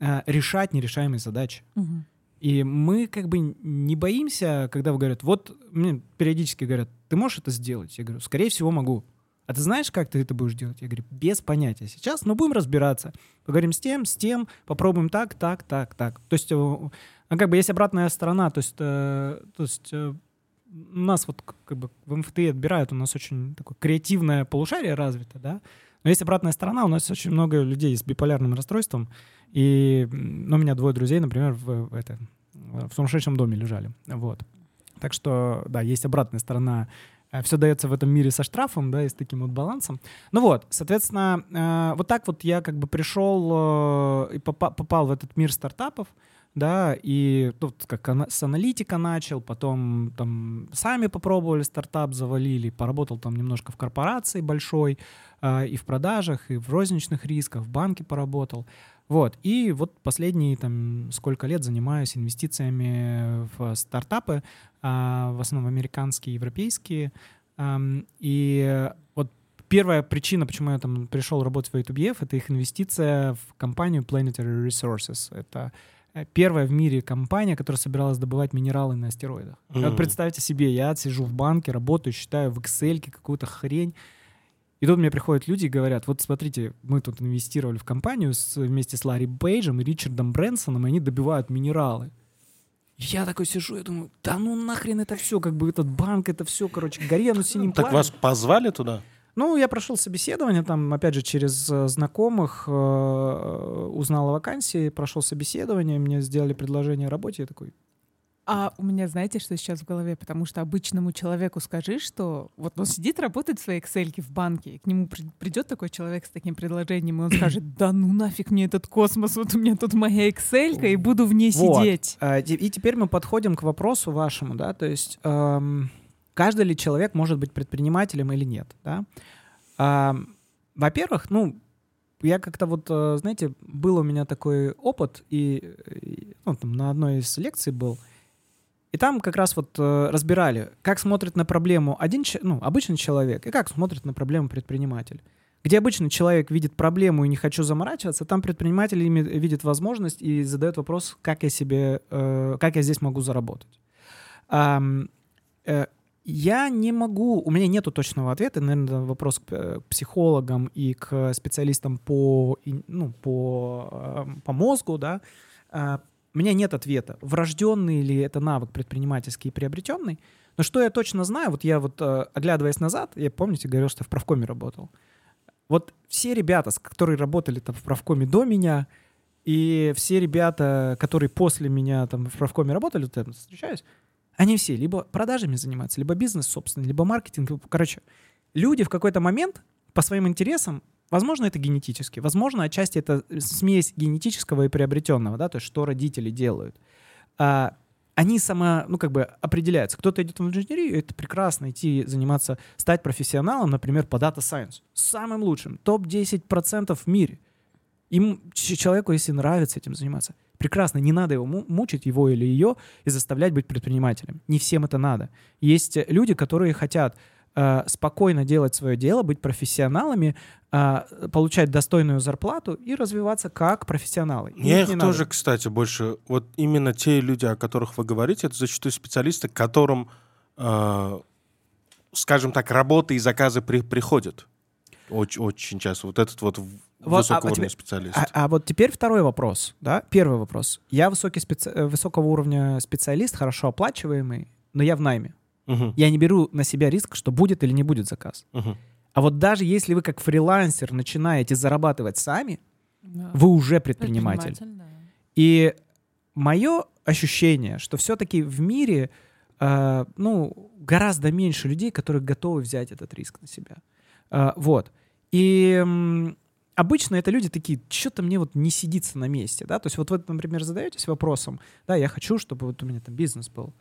э, решать нерешаемые задачи. Мгм. И мы как бы не боимся, когда говорят, вот мне периодически говорят, ты можешь это сделать? Я говорю, скорее всего могу. А ты знаешь, как ты это будешь делать? Я говорю, без понятия. Сейчас, но будем разбираться. Поговорим с тем, с тем, попробуем так, так, так, так. То есть, э, ну, как бы есть обратная сторона. То есть, э, то есть э, у нас вот как бы в МФТИ отбирают, у нас очень такое креативное полушарие развито, да. Но есть обратная сторона, у нас очень много людей с биполярным расстройством, и ну, у меня двое друзей, например, в, в это, в сумасшедшем доме лежали. Вот. Так что, да, есть обратная сторона. Все дается в этом мире со штрафом, да, и с таким вот балансом. Ну вот, соответственно, э, вот так вот я как бы пришел э, и попа- попал в этот мир стартапов, да, и тут как с аналитика начал, потом там сами попробовали стартап, завалили, поработал там немножко в корпорации большой, и в продажах, и в розничных рисках, в банке поработал. Вот. И вот последние там сколько лет занимаюсь инвестициями в стартапы, а, в основном американские, европейские. И вот первая причина, почему я там пришел работать в A2BF, это их инвестиция в компанию Planetary Resources. Это э, первая в мире компания, которая собиралась добывать минералы на астероидах. Вот Мгм. представьте себе, я сижу в банке, работаю, считаю в Excel какую-то хрень, и тут мне приходят люди и говорят, вот смотрите, мы тут инвестировали в компанию с- вместе с Ларри Пейджем и Ричардом Брэнсоном, и они добивают минералы. И Я такой сижу, я думаю, да ну нахрен это все, как бы этот банк, это все, короче, горе оно синим Так пламенем. вас позвали туда? Ну, я прошел собеседование, там, опять же, через э, знакомых э, узнал о вакансии, прошел собеседование, мне сделали предложение о работе, я такой, А у меня, знаете, что сейчас в голове? Потому что обычному человеку скажи, что вот он сидит, работает в своей Excel в банке, и к нему при- придет такой человек с таким предложением, и он скажет, да ну нафиг мне этот космос, вот у меня тут моя Excel, и буду в ней Вот. сидеть. А, И теперь мы подходим к вопросу вашему, да, то есть эм, каждый ли человек может быть предпринимателем или нет, да? Ам, Во-первых, ну, я как-то вот, э, знаете, был у меня такой опыт, и, и, ну, там на одной из лекций был, и там как раз вот э, разбирали, как смотрит на проблему один, ну, обычный человек, и как смотрит на проблему предприниматель. Где обычный человек видит проблему и не хочу заморачиваться, там предприниматель ими- видит возможность и задает вопрос, как я себе, э, как я здесь могу заработать. Ам, э, я не могу, у меня нету точного ответа, наверное, вопрос к, э, к психологам и к специалистам по, ну, по, эм, по мозгу, да. У меня нет ответа, врожденный ли это навык предпринимательский и приобретенный. Но что я точно знаю, вот я вот, э, оглядываясь назад, я, помните, говорил, что в правкоме работал. Вот все ребята, которые работали там в правкоме до меня, и все ребята, которые после меня там в правкоме работали, вот я встречаюсь, они все либо продажами занимаются, либо бизнес, собственно, либо маркетинг. Короче, люди в какой-то момент по своим интересам, возможно, это генетически, возможно, отчасти это смесь генетического и приобретенного, да, то есть что родители делают. А, они сама, ну, как бы определяются. Кто-то идет в инженерию, это прекрасно идти заниматься, стать профессионалом, например, по Data Science. Самым лучшим, топ-10% в мире. Им, человеку, если нравится этим заниматься, прекрасно, не надо его му- мучить, его или ее, и заставлять быть предпринимателем. Не всем это надо. Есть э, люди, которые хотят э, спокойно делать свое дело, быть профессионалами, э, получать достойную зарплату и развиваться как профессионалы. И Я их их тоже, надо. кстати, больше... Вот именно те люди, о которых вы говорите, это зачастую специалисты, к которым, э, скажем так, работы и заказы при- приходят. Очень, очень часто. Вот этот вот Вот, высокого а уровня специалист. А, а вот теперь второй вопрос, да? Первый вопрос. Я высокий специ- э, высокого уровня специалист, хорошо оплачиваемый, но я в найме. Мгм, Я не беру на себя риск, что будет или не будет заказ. мгм. А вот даже если вы как фрилансер начинаете зарабатывать сами, Да. вы уже предприниматель. Предприниматель, да. И мое ощущение, что все-таки в мире э, ну, гораздо меньше людей, которые готовы взять этот риск на себя. Э, вот. И м, обычно это люди такие, что-то мне вот не сидится на месте, да, то есть вот вы, например, задаетесь вопросом, да, я хочу, чтобы вот у меня там бизнес был,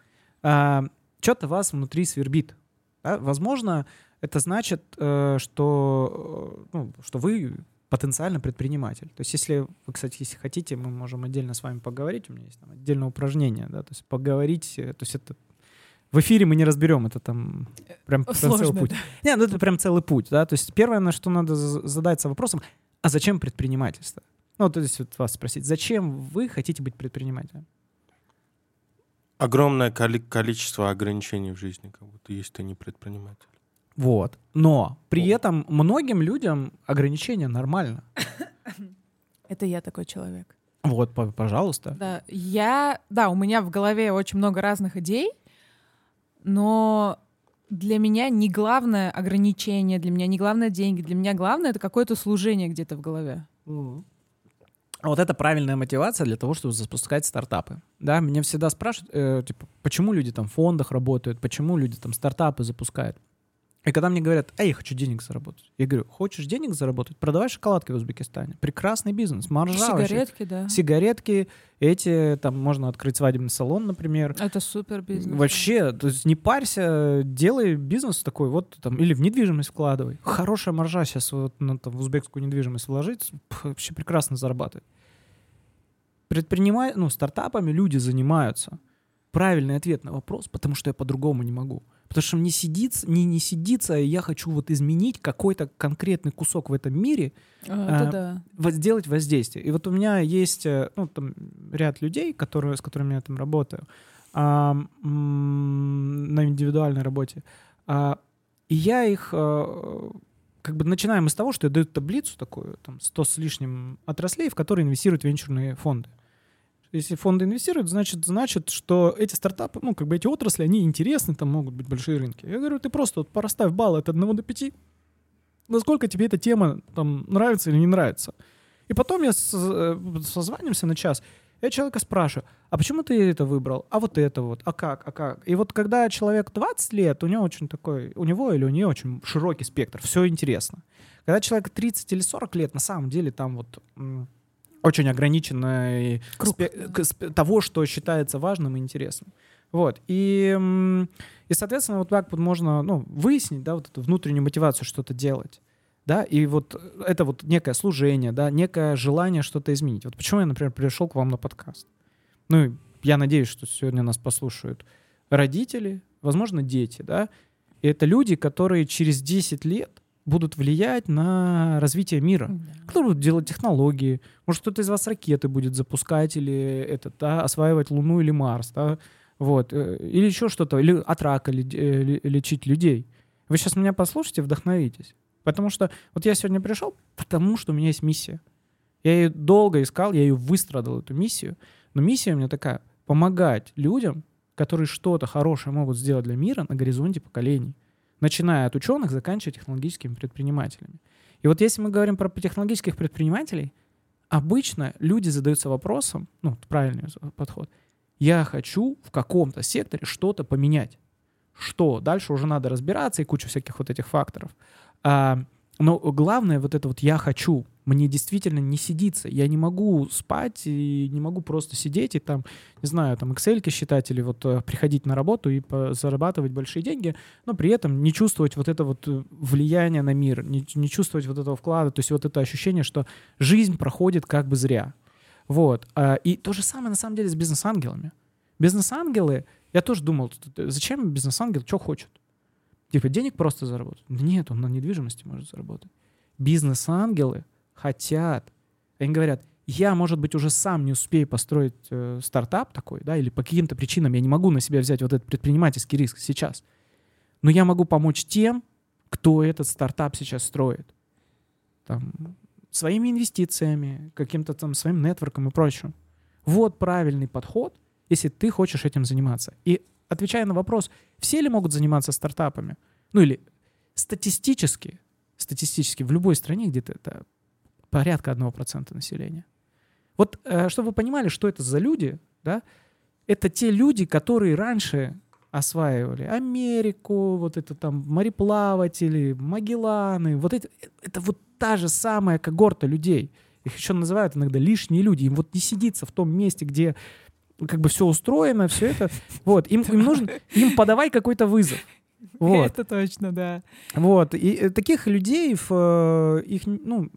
что-то вас внутри свербит, да? возможно, это значит, э, что, э, ну, что вы потенциально предприниматель. То есть если вы, кстати, если хотите, мы можем отдельно с вами поговорить, у меня есть там отдельное упражнение, да, то есть поговорить, э, то есть это в эфире мы не разберем это там прям, прям Сложно, целый путь. да. Не, ну это прям целый путь, да. То есть первое, на что надо за- задаться вопросом, а зачем предпринимательство? Ну, то есть вот вас спросить, зачем вы хотите быть предпринимателем? Огромное коли- количество ограничений в жизни, как будто есть ты не предприниматель. Вот. Но при О. этом многим людям ограничения нормально. Это я такой человек. Вот, по- пожалуйста. Да, я, да, у меня в голове очень много разных идей, но для меня не главное ограничение, для меня не главное деньги, для меня главное это какое-то служение где-то в голове. А Вот это правильная мотивация для того, чтобы запускать стартапы. Да, меня всегда спрашивают, э, типа, почему люди там в фондах работают, почему люди там стартапы запускают. И когда мне говорят, эй, я хочу денег заработать, я говорю, хочешь денег заработать, продавай шоколадки в Узбекистане. Прекрасный бизнес, маржа вообще. Сигаретки, да. Сигаретки, эти, там можно открыть свадебный салон, например. Это супер бизнес. Вообще, то есть не парься, делай бизнес такой, вот там, или в недвижимость вкладывай. Хорошая маржа сейчас вот на там, в узбекскую недвижимость вложить, вообще прекрасно зарабатывает. Предпринимай, ну, стартапами люди занимаются. Правильный ответ на вопрос, потому что я по-другому не могу. Потому что мне сидится, не, не сидится, и я хочу вот изменить какой-то конкретный кусок в этом мире, А, а, да. вот сделать воздействие. И вот у меня есть э, ну, там, ряд людей, которые, с которыми я там работаю, а, на индивидуальной работе. А, и я их э, как бы начинаем с того, что я даю таблицу такую, там 100 с лишним отраслей, в которые инвестируют венчурные фонды. Если фонды инвестируют, значит, значит, что эти стартапы, ну, как бы эти отрасли, они интересны, там могут быть большие рынки. Я говорю, ты просто вот порасставь баллы от 1 до 5, насколько тебе эта тема там нравится или не нравится. И потом я э, созванимся на час, я человека спрашиваю, а почему ты это выбрал? А вот это вот, а как, а как? И вот когда человек 20 лет, у него очень такой, у него или у нее очень широкий спектр, все интересно. Когда человек 30 или 40 лет, на самом деле там вот очень ограниченный Круг, спе- того, что считается важным и интересным. Вот. И, и соответственно, вот так вот можно ну, выяснить, да, вот эту внутреннюю мотивацию что-то делать. Да, и вот это вот некое служение, да, некое желание что-то изменить. Вот почему я, например, пришел к вам на подкаст. Ну, я надеюсь, что сегодня нас послушают родители, возможно, дети, да. И это люди, которые через 10 лет будут влиять на развитие мира Да. кто будет делать технологии, может кто-то из вас ракеты будет запускать или этот, да, осваивать Луну или Марс, да, вот, э, или еще что-то, или от рака э, ле- лечить людей. Вы сейчас меня послушайте, вдохновитесь. Потому что вот я сегодня пришел, потому что у меня есть миссия. Я ее долго искал, я ее выстрадал, эту миссию. Но миссия у меня такая — помогать людям, которые что-то хорошее могут сделать для мира на горизонте поколений. Начиная от ученых, заканчивая технологическими предпринимателями. И вот если мы говорим про технологических предпринимателей, обычно люди задаются вопросом, ну, правильный подход, я хочу в каком-то секторе что-то поменять. Что? Дальше уже надо разбираться и куча всяких вот этих факторов. А, но главное вот это вот «я хочу». Мне действительно не сидится. Я не могу спать и не могу просто сидеть и там, не знаю, там excel считать или вот э, приходить на работу и зарабатывать большие деньги, но при этом не чувствовать вот это вот э, влияние на мир, не, не чувствовать вот этого вклада, то есть вот это ощущение, что жизнь проходит как бы зря. Вот. А, И то же самое на самом деле с бизнес-ангелами. Бизнес-ангелы, я тоже думал, зачем бизнес-ангел, что хочет? Типа денег просто заработать? Нет, он на недвижимости может заработать. Бизнес-ангелы хотят. Они говорят, я, может быть, уже сам не успею построить э, стартап такой, да, или по каким-то причинам я не могу на себя взять вот этот предпринимательский риск сейчас. Но я могу помочь тем, кто этот стартап сейчас строит. Там, своими инвестициями, каким-то там своим нетворком и прочим. Вот правильный подход, если ты хочешь этим заниматься. И отвечая на вопрос, все ли могут заниматься стартапами? Ну или статистически, статистически в любой стране где-то это порядка 1% населения. Вот, э, чтобы вы понимали, что это за люди, да, это те люди, которые раньше осваивали Америку, вот это там мореплаватели, Магелланы, вот это, это вот та же самая когорта людей. Их еще называют иногда лишние люди. Им вот не сидится в том месте, где как бы все устроено, все это. Вот, им, им нужно, им подавай какой-то вызов. Вот. Это точно, да. Вот. И э, таких людей, э, их, ну,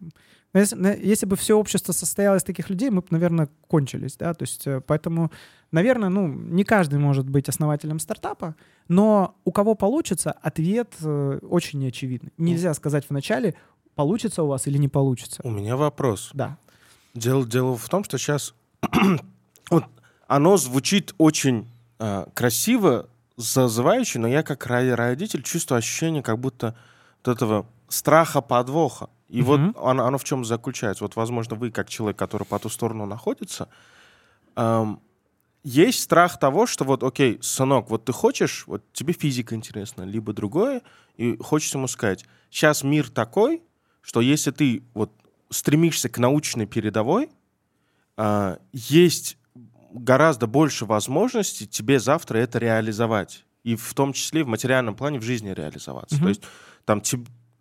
если, на- если бы все общество состояло из таких людей, мы бы, наверное, кончились, да, то есть э, поэтому, наверное, ну, не каждый может быть основателем стартапа, но у кого получится, ответ э, очень неочевидный. Нельзя сказать вначале, получится у вас или не получится. У меня вопрос. Да. Дело, дело в том, что сейчас вот оно звучит очень э, красиво, зазывающе, но я как ро- родитель чувствую ощущение как будто вот этого страха подвоха. И вот оно, оно в чем заключается? Вот, возможно, вы, как человек, который по ту сторону находится, эм, есть страх того, что вот, окей, сынок, вот ты хочешь, вот тебе физика интересна, либо другое, и хочется ему сказать, сейчас мир такой, что если ты вот стремишься к научной передовой, а, есть гораздо больше возможностей тебе завтра это реализовать. И в том числе в материальном плане в жизни реализоваться. Мгм. То есть там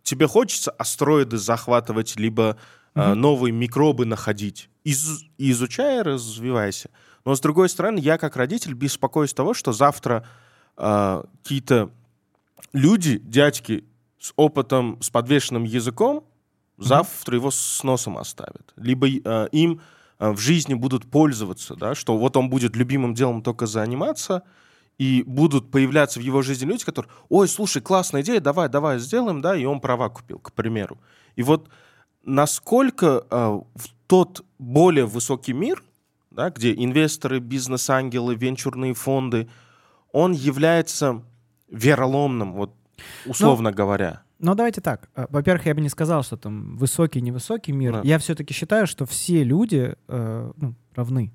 тебе хочется астероиды захватывать, либо а, Мгм. новые микробы находить. Из- изучай, развивайся. Но с другой стороны, я как родитель беспокоюсь того, что завтра а, какие-то люди, дядьки с опытом, с подвешенным языком, завтра его с носом оставят. Либо э, им э, в жизни будут пользоваться, да, что вот он будет любимым делом только заниматься, и будут появляться в его жизни люди, которые, ой, слушай, классная идея, давай, давай сделаем, да, и он права купил, к примеру. И вот насколько э, в тот более высокий мир, да, где инвесторы, бизнес-ангелы, венчурные фонды, он является вероломным, вот условно говоря. Но давайте так. Э, Во-первых, я бы не сказал, что там высокий, невысокий мир. Да. Я все-таки считаю, что все люди э, ну, равны.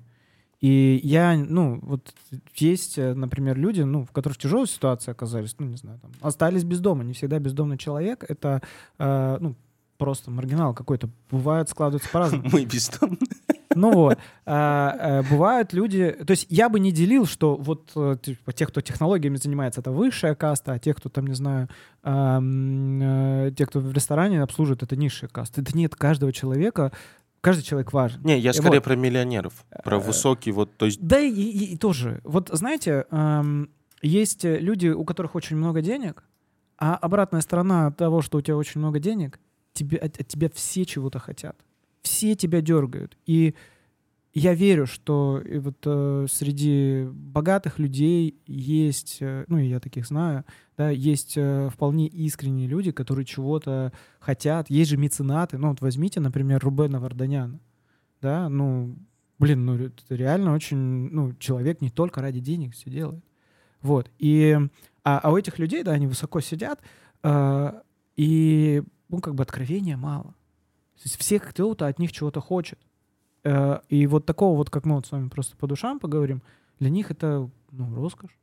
И я, ну, вот есть, э, например, люди, ну, в которых в тяжелой ситуации оказались, ну, не знаю, там, остались без дома. Не всегда бездомный человек — это, э, ну, просто маргинал какой-то. Бывает, складывается по-разному. Мы бездомные. Ну вот. А, э, Бывают люди... То есть я бы не делил, что вот э, типа, те, кто технологиями занимается, это высшая каста, а те, кто там, не знаю, э, те, кто в ресторане обслуживает, это низшая каста. Это нет каждого человека. Каждый человек важен. Не, я скорее вот. про миллионеров, про Э, высокий, вот, то есть Да и, и- и тоже. Вот знаете, ам, есть э, люди, у которых очень много денег, а обратная сторона того, что у тебя очень много денег, тебе, от, от тебя все чего-то хотят. Все тебя дергают. И я верю, что и вот э, среди богатых людей есть, э, ну и я таких знаю, да, есть э, вполне искренние люди, которые чего-то хотят. Есть же меценаты. Ну вот возьмите, например, Рубена Варданяна. Да, ну, блин, ну это реально очень, ну, человек не только ради денег все делает. Вот. И, а, а у этих людей, да, они высоко сидят, э, и, ну, как бы откровения мало. То есть все кто-то от них чего-то хочет. Э, и вот такого вот, как мы вот с вами просто по душам поговорим, для них это, ну, роскошь.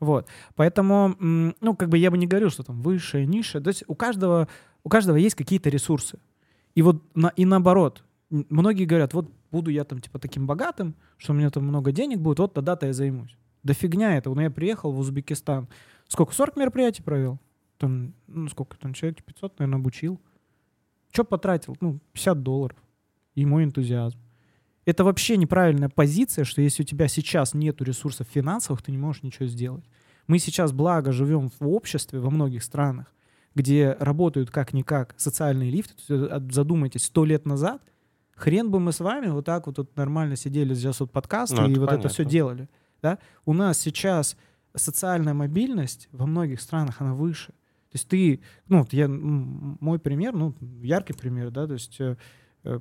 Вот. Поэтому, ну, как бы я бы не говорил, что там высшая, низшая. То есть у каждого, у каждого есть какие-то ресурсы. И вот на, и наоборот. Многие говорят, вот буду я там типа таким богатым, что у меня там много денег будет, вот тогда-то я займусь. Да фигня это. Ну, я приехал в Узбекистан. Сколько? 40 мероприятий провел? Там, ну, сколько там человек? 500, наверное, обучил. Что потратил? Ну, 50 долларов. И мой энтузиазм. Это вообще неправильная позиция, что если у тебя сейчас нет ресурсов финансовых, ты не можешь ничего сделать. Мы сейчас, благо, живем в обществе во многих странах, где работают как-никак социальные лифты. Э, Задумайтесь, сто лет назад хрен бы мы с вами вот так вот тут нормально сидели сейчас вот подкасты Ну, и вот это все понятно. делали. Да? У нас сейчас социальная мобильность во многих странах, она выше. То есть ты, ну, вот я, мой пример, ну, яркий пример, да, то есть э, э,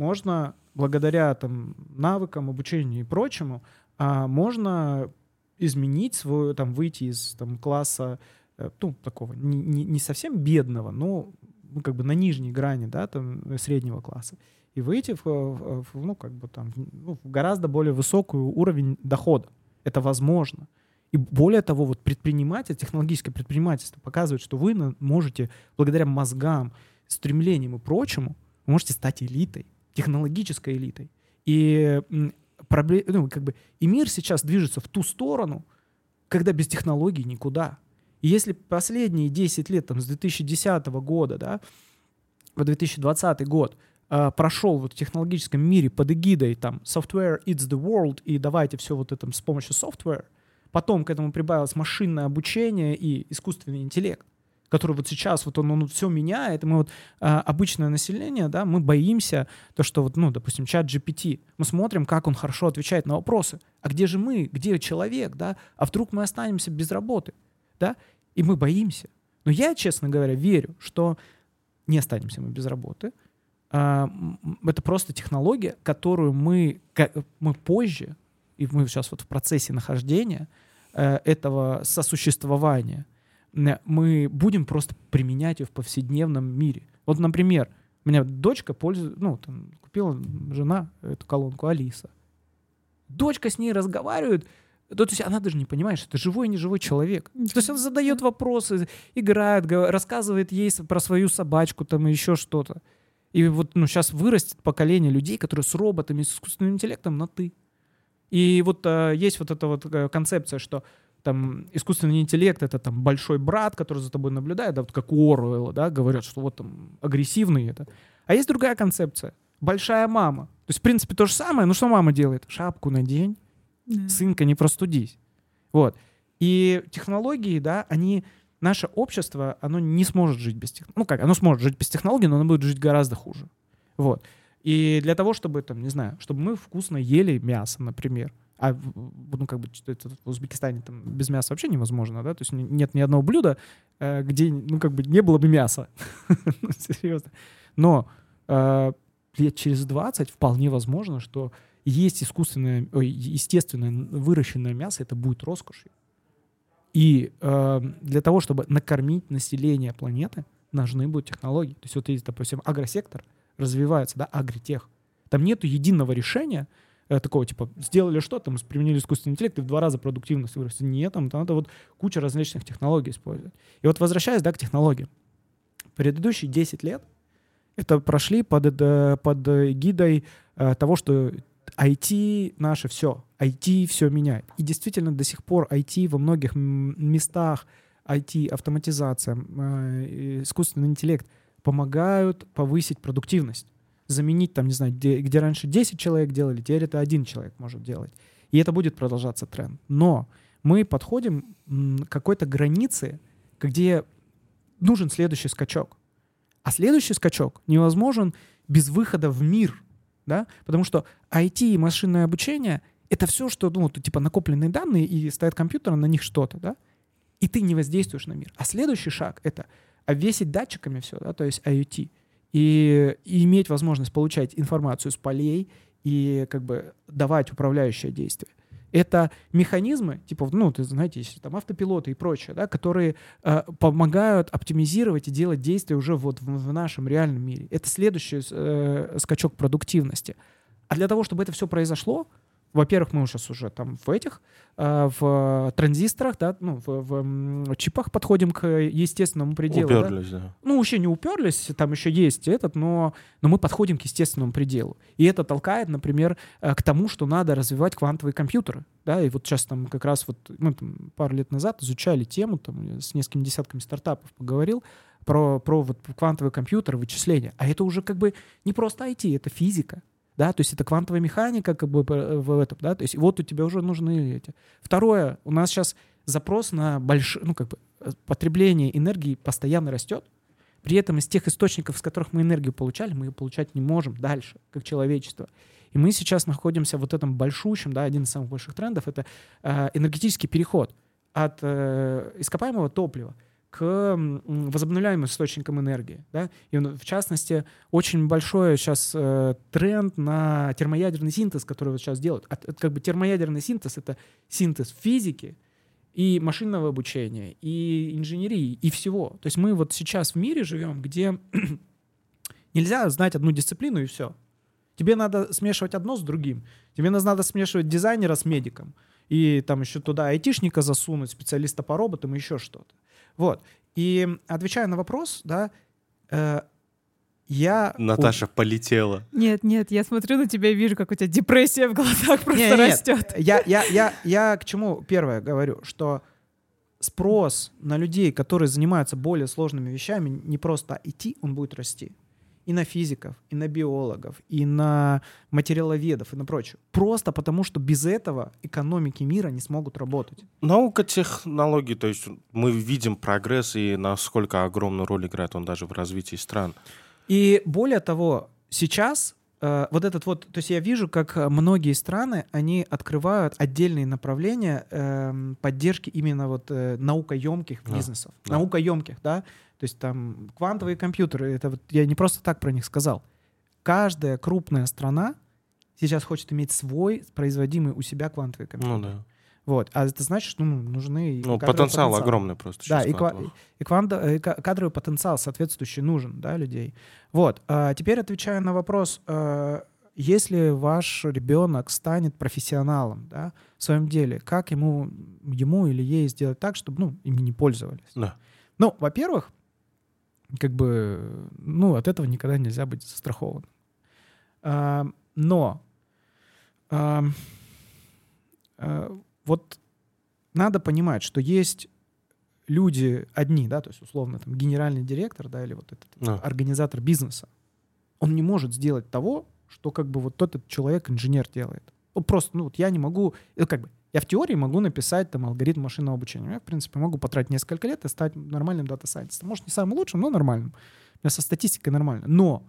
можно благодаря там навыкам, обучению и прочему, а, можно изменить свою, там, выйти из там, класса, э, ну, такого, не, не, совсем бедного, но ну, как бы на нижней грани, да, там, среднего класса, и выйти в, в- ну, как бы там, ну, в гораздо более высокий уровень дохода. Это возможно. И более того, вот предприниматель, технологическое предпринимательство показывает, что вы можете благодаря мозгам, стремлениям и прочему, можете стать элитой, технологической элитой. И, м, пробле- ну, как бы, и мир сейчас движется в ту сторону, когда без технологий никуда. И если последние 10 лет, там, с 2010 года, да, по 2020 год а, прошел вот в технологическом мире под эгидой там software it's the world и давайте все вот это с помощью software, Потом к этому прибавилось машинное обучение и искусственный интеллект который вот сейчас вот он, он все меняет, и мы вот а, обычное население, да, мы боимся то, что вот, ну, допустим, чат GPT, мы смотрим, как он хорошо отвечает на вопросы, а где же мы, где человек, да, а вдруг мы останемся без работы, да, и мы боимся. Но я, честно говоря, верю, что не останемся мы без работы, а, это просто технология, которую мы, мы позже, и мы сейчас вот в процессе нахождения э, этого сосуществования, мы будем просто применять ее в повседневном мире. Вот, например, у меня дочка пользует, ну, там, купила жена эту колонку Алиса. Дочка с ней разговаривает, то, есть она даже не понимает, что это живой и неживой человек. То есть она задает вопросы, играет, рассказывает ей про свою собачку там и еще что-то. И вот ну, сейчас вырастет поколение людей, которые с роботами, с искусственным интеллектом на «ты». И вот э, есть вот эта вот э, концепция, что там искусственный интеллект — это там большой брат, который за тобой наблюдает, да, вот как у Оруэлла, да, говорят, что вот там агрессивный это. А есть другая концепция — большая мама. То есть, в принципе, то же самое, но что мама делает? Шапку надень, да. сынка, не простудись. Вот. И технологии, да, они наше общество, оно не сможет жить без технологий. Ну как, оно сможет жить без технологий, но оно будет жить гораздо хуже. Вот. И для того, чтобы, там, не знаю, чтобы мы вкусно ели мясо, например, а ну, как бы это в Узбекистане там без мяса вообще невозможно, да, то есть нет ни одного блюда, э, где, ну, как бы не было бы мяса. ну, серьезно. Но э, лет через 20 вполне возможно, что есть искусственное, естественное выращенное мясо, это будет роскошью. И э, для того, чтобы накормить население планеты, нужны будут технологии. То есть вот есть, допустим, агросектор развивается, да, агритех. Там нету единого решения, такого типа сделали что-то, мы применили искусственный интеллект и в два раза продуктивность вырастет. Нет, там, надо вот куча различных технологий использовать. И вот возвращаясь да, к технологиям. Предыдущие 10 лет это прошли под, э, под гидой э, того, что IT наше все. IT все меняет. И действительно до сих пор IT во многих местах, IT, автоматизация, э, искусственный интеллект помогают повысить продуктивность. Заменить там, не знаю, где, где раньше 10 человек делали, теперь это один человек может делать. И это будет продолжаться тренд. Но мы подходим к какой-то границе, где нужен следующий скачок. А следующий скачок невозможен без выхода в мир — да, потому что IT и машинное обучение — это все, что, ну, типа накопленные данные, и стоят компьютеры, на них что-то, да, и ты не воздействуешь на мир. А следующий шаг — это обвесить датчиками все, да, то есть IoT, и, и иметь возможность получать информацию с полей и как бы давать управляющее действие это механизмы, типа, ну, ты знаете, есть там автопилоты и прочее, да, которые э, помогают оптимизировать и делать действия уже вот в, в нашем реальном мире. Это следующий э, скачок продуктивности. А для того, чтобы это все произошло, во-первых, мы сейчас уже там в этих, э, в транзисторах, да, ну, в, в чипах подходим к естественному пределу. Уперлись, да? да. Ну, вообще не уперлись, там еще есть этот, но, но мы подходим к естественному пределу. И это толкает, например, э, к тому, что надо развивать квантовые компьютеры. Да, и вот сейчас там как раз вот мы там пару лет назад изучали тему, там с несколькими десятками стартапов поговорил, про, про вот квантовые компьютеры, вычисления. А это уже как бы не просто IT, это физика да, то есть это квантовая механика как бы в этом, да, то есть вот у тебя уже нужны эти. Второе, у нас сейчас запрос на большое, ну как бы э, потребление энергии постоянно растет, при этом из тех источников, с которых мы энергию получали, мы ее получать не можем дальше, как человечество. И мы сейчас находимся в вот этом большущем, да, один из самых больших трендов, это э, энергетический переход от э, ископаемого топлива к возобновляемым источникам энергии. Да? И в частности, очень большой сейчас э, тренд на термоядерный синтез, который вот сейчас делают. От, от, как бы термоядерный синтез — это синтез физики и машинного обучения, и инженерии, и всего. То есть мы вот сейчас в мире живем, где нельзя знать одну дисциплину и все. Тебе надо смешивать одно с другим. Тебе надо смешивать дизайнера с медиком. И там еще туда айтишника засунуть, специалиста по роботам и еще что-то. Вот. И отвечая на вопрос, да, э, я... Наташа полетела. Нет, нет, я смотрю на тебя и вижу, как у тебя депрессия в глазах просто нет, растет. Нет. Я, я, я, я к чему первое говорю, что спрос на людей, которые занимаются более сложными вещами, не просто идти, он будет расти. И на физиков, и на биологов, и на материаловедов, и на прочее. Просто потому, что без этого экономики мира не смогут работать. Наука технологий, то есть мы видим прогресс и насколько огромную роль играет он даже в развитии стран. И более того, сейчас э, вот этот вот, то есть я вижу, как многие страны, они открывают отдельные направления э, поддержки именно вот э, наукоемких Да, бизнесов. да. Наукоемких, да. То есть там квантовые компьютеры, это вот я не просто так про них сказал. Каждая крупная страна сейчас хочет иметь свой производимый у себя квантовый компьютер. Ну да. Вот. А это значит, что ну, нужны... и Ну, кадровый потенциал огромный просто. да, и, ква- и э, ка- кадровый потенциал соответствующий нужен, да, людей. Вот. А теперь отвечая на вопрос, э, если ваш ребенок станет профессионалом, да, в своем деле, как ему, ему или ей сделать так, чтобы, ну, ими не пользовались? Да. Ну, во-первых, как бы, ну, от этого никогда нельзя быть застрахованным. А, но а, а, вот надо понимать, что есть люди одни, да, то есть условно там генеральный директор, да, или вот этот Да. организатор бизнеса, он не может сделать того, что как бы вот этот человек инженер делает. Ну, просто, ну вот я не могу, э, как бы я в теории могу написать там алгоритм машинного обучения. Я, в принципе, могу потратить несколько лет и стать нормальным дата-сайентистом. Может, не самым лучшим, но нормальным. У меня со статистикой нормально. Но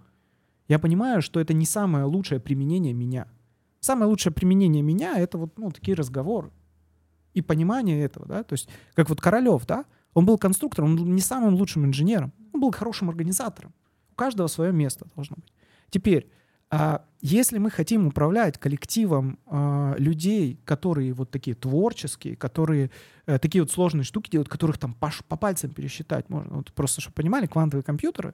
я понимаю, что это не самое лучшее применение меня. Самое лучшее применение меня — это вот ну, такие разговоры и понимание этого, да, то есть как вот Королев, да, он был конструктором, он был не самым лучшим инженером, он был хорошим организатором. У каждого свое место должно быть. Теперь, а, если мы хотим управлять коллективом а, людей, которые вот такие творческие, которые э, такие вот сложные штуки делают, которых там по, по пальцам пересчитать можно, вот просто чтобы понимали, квантовые компьютеры,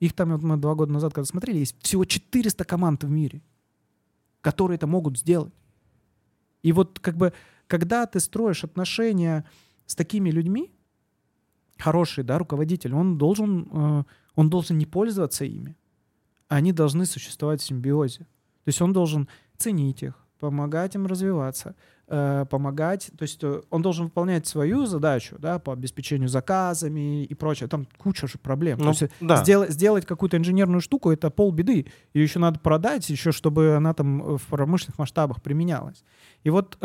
их там вот мы два года назад, когда смотрели, есть всего 400 команд в мире, которые это могут сделать. И вот как бы, когда ты строишь отношения с такими людьми, хороший, да, руководитель, он должен, э, он должен не пользоваться ими, они должны существовать в симбиозе. То есть он должен ценить их, помогать им развиваться, э, помогать, то есть э, он должен выполнять свою задачу, да, по обеспечению заказами и прочее. Там куча же проблем. То Ну, есть, э, да. сделать, сделать какую-то инженерную штуку это полбеды. Ее еще надо продать, еще чтобы она там в промышленных масштабах применялась. И вот,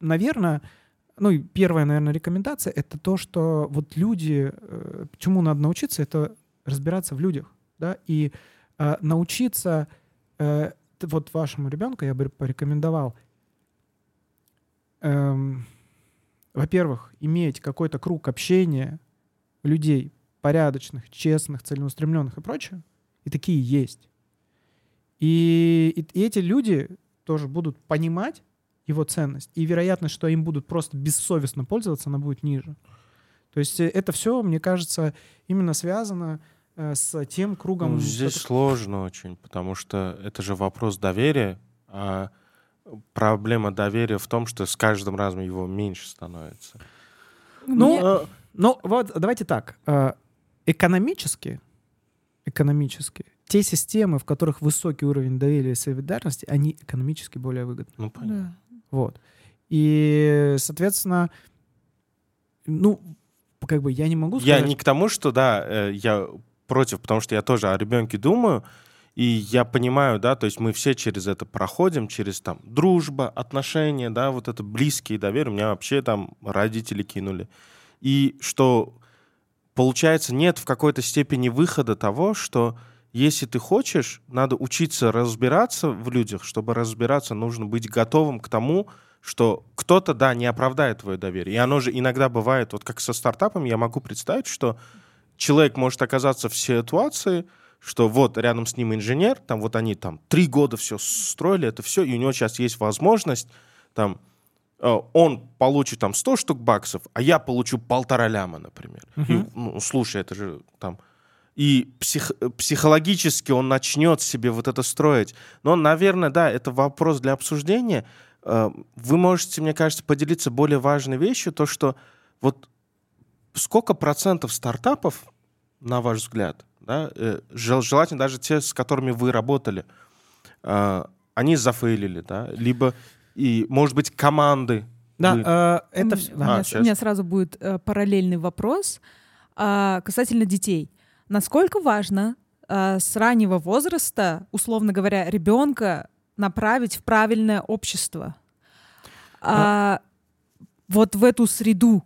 наверное, ну и первая, наверное, рекомендация это то, что вот люди, чему надо научиться, это разбираться в людях, да, и научиться вот вашему ребенку я бы порекомендовал, эм, во-первых, иметь какой-то круг общения людей порядочных, честных, целеустремленных и прочее, и такие есть. И, и- и эти люди тоже будут понимать его ценность, и вероятность, что им будут просто бессовестно пользоваться, она будет ниже. То есть э, это все, мне кажется, именно связано с тем кругом... Ну, здесь который- сложно очень, потому что это же вопрос доверия, а проблема доверия в том, что с каждым разом его меньше становится. Ну, Мне- э, ну вот давайте так. Э, Экономически, экономически, те системы, в которых высокий уровень доверия и солидарности, они экономически более выгодны. Ну, понятно. Да. Вот. И, соответственно, ну, как бы я не могу Я сказать... не к тому, что, да, э, я против, потому что я тоже о ребенке думаю, и я понимаю, да, то есть мы все через это проходим, через там дружба, отношения, да, вот это близкие доверие. Меня вообще там родители кинули. И что, получается, нет в какой-то степени выхода того, что если ты хочешь, надо учиться разбираться в людях. Чтобы разбираться, нужно быть готовым к тому, что кто-то, да, не оправдает твое доверие. И оно же иногда бывает, вот как со стартапом, я могу представить, что человек может оказаться в ситуации, что вот рядом с ним инженер, там вот они там три года все строили, это все, и у него сейчас есть возможность там э, он получит там 100 штук баксов, а я получу полтора ляма, например. И, Мгм. ну, слушай, это же там... И псих- психологически он начнет себе вот это строить. Но, наверное, да, это вопрос для обсуждения. Э, Вы можете, мне кажется, поделиться более важной вещью, то, что вот сколько процентов стартапов, на ваш взгляд, да, э, жел- желательно даже те, с которыми вы работали, э, они зафейлили, да, либо и, может быть, команды. Да, вы- э, это У у меня А, щас. у меня сразу будет э, параллельный вопрос касательно детей. Насколько важно э, с раннего возраста, условно говоря, ребенка направить в правильное общество. А, вот в эту среду.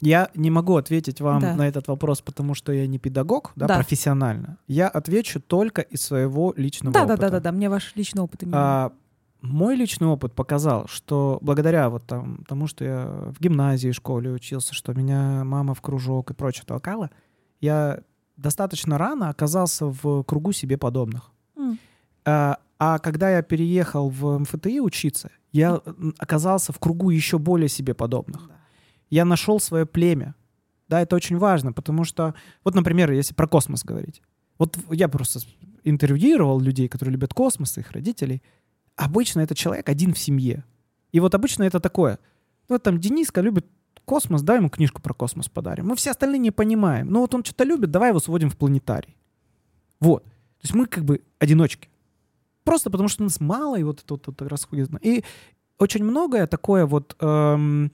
Я не могу ответить вам Да. на этот вопрос, потому что я не педагог, да, Да. профессионально. Я отвечу только из своего личного Да, да, опыта. да, да, да. Мне ваш личный опыт именно. А, мой личный опыт показал, что благодаря вот там, тому, что я в гимназии, школе учился, что меня мама в кружок и прочее толкала, я достаточно рано оказался в кругу себе подобных. М. А, а когда я переехал в МФТИ учиться, я оказался в кругу еще более себе подобных. Я нашел свое племя. Да, это очень важно, потому что, вот, например, если про космос говорить. Вот я просто интервьюировал людей, которые любят космос, их родителей. Обычно это человек один в семье. И вот обычно это такое. Ну, вот там Дениска любит космос, дай ему книжку про космос подарим. Мы все остальные не понимаем. Ну, вот он что-то любит, давай его сводим в планетарий. Вот. То есть мы как бы одиночки. Просто потому что нас мало, и вот это вот, это расходит. И очень многое такое вот эм,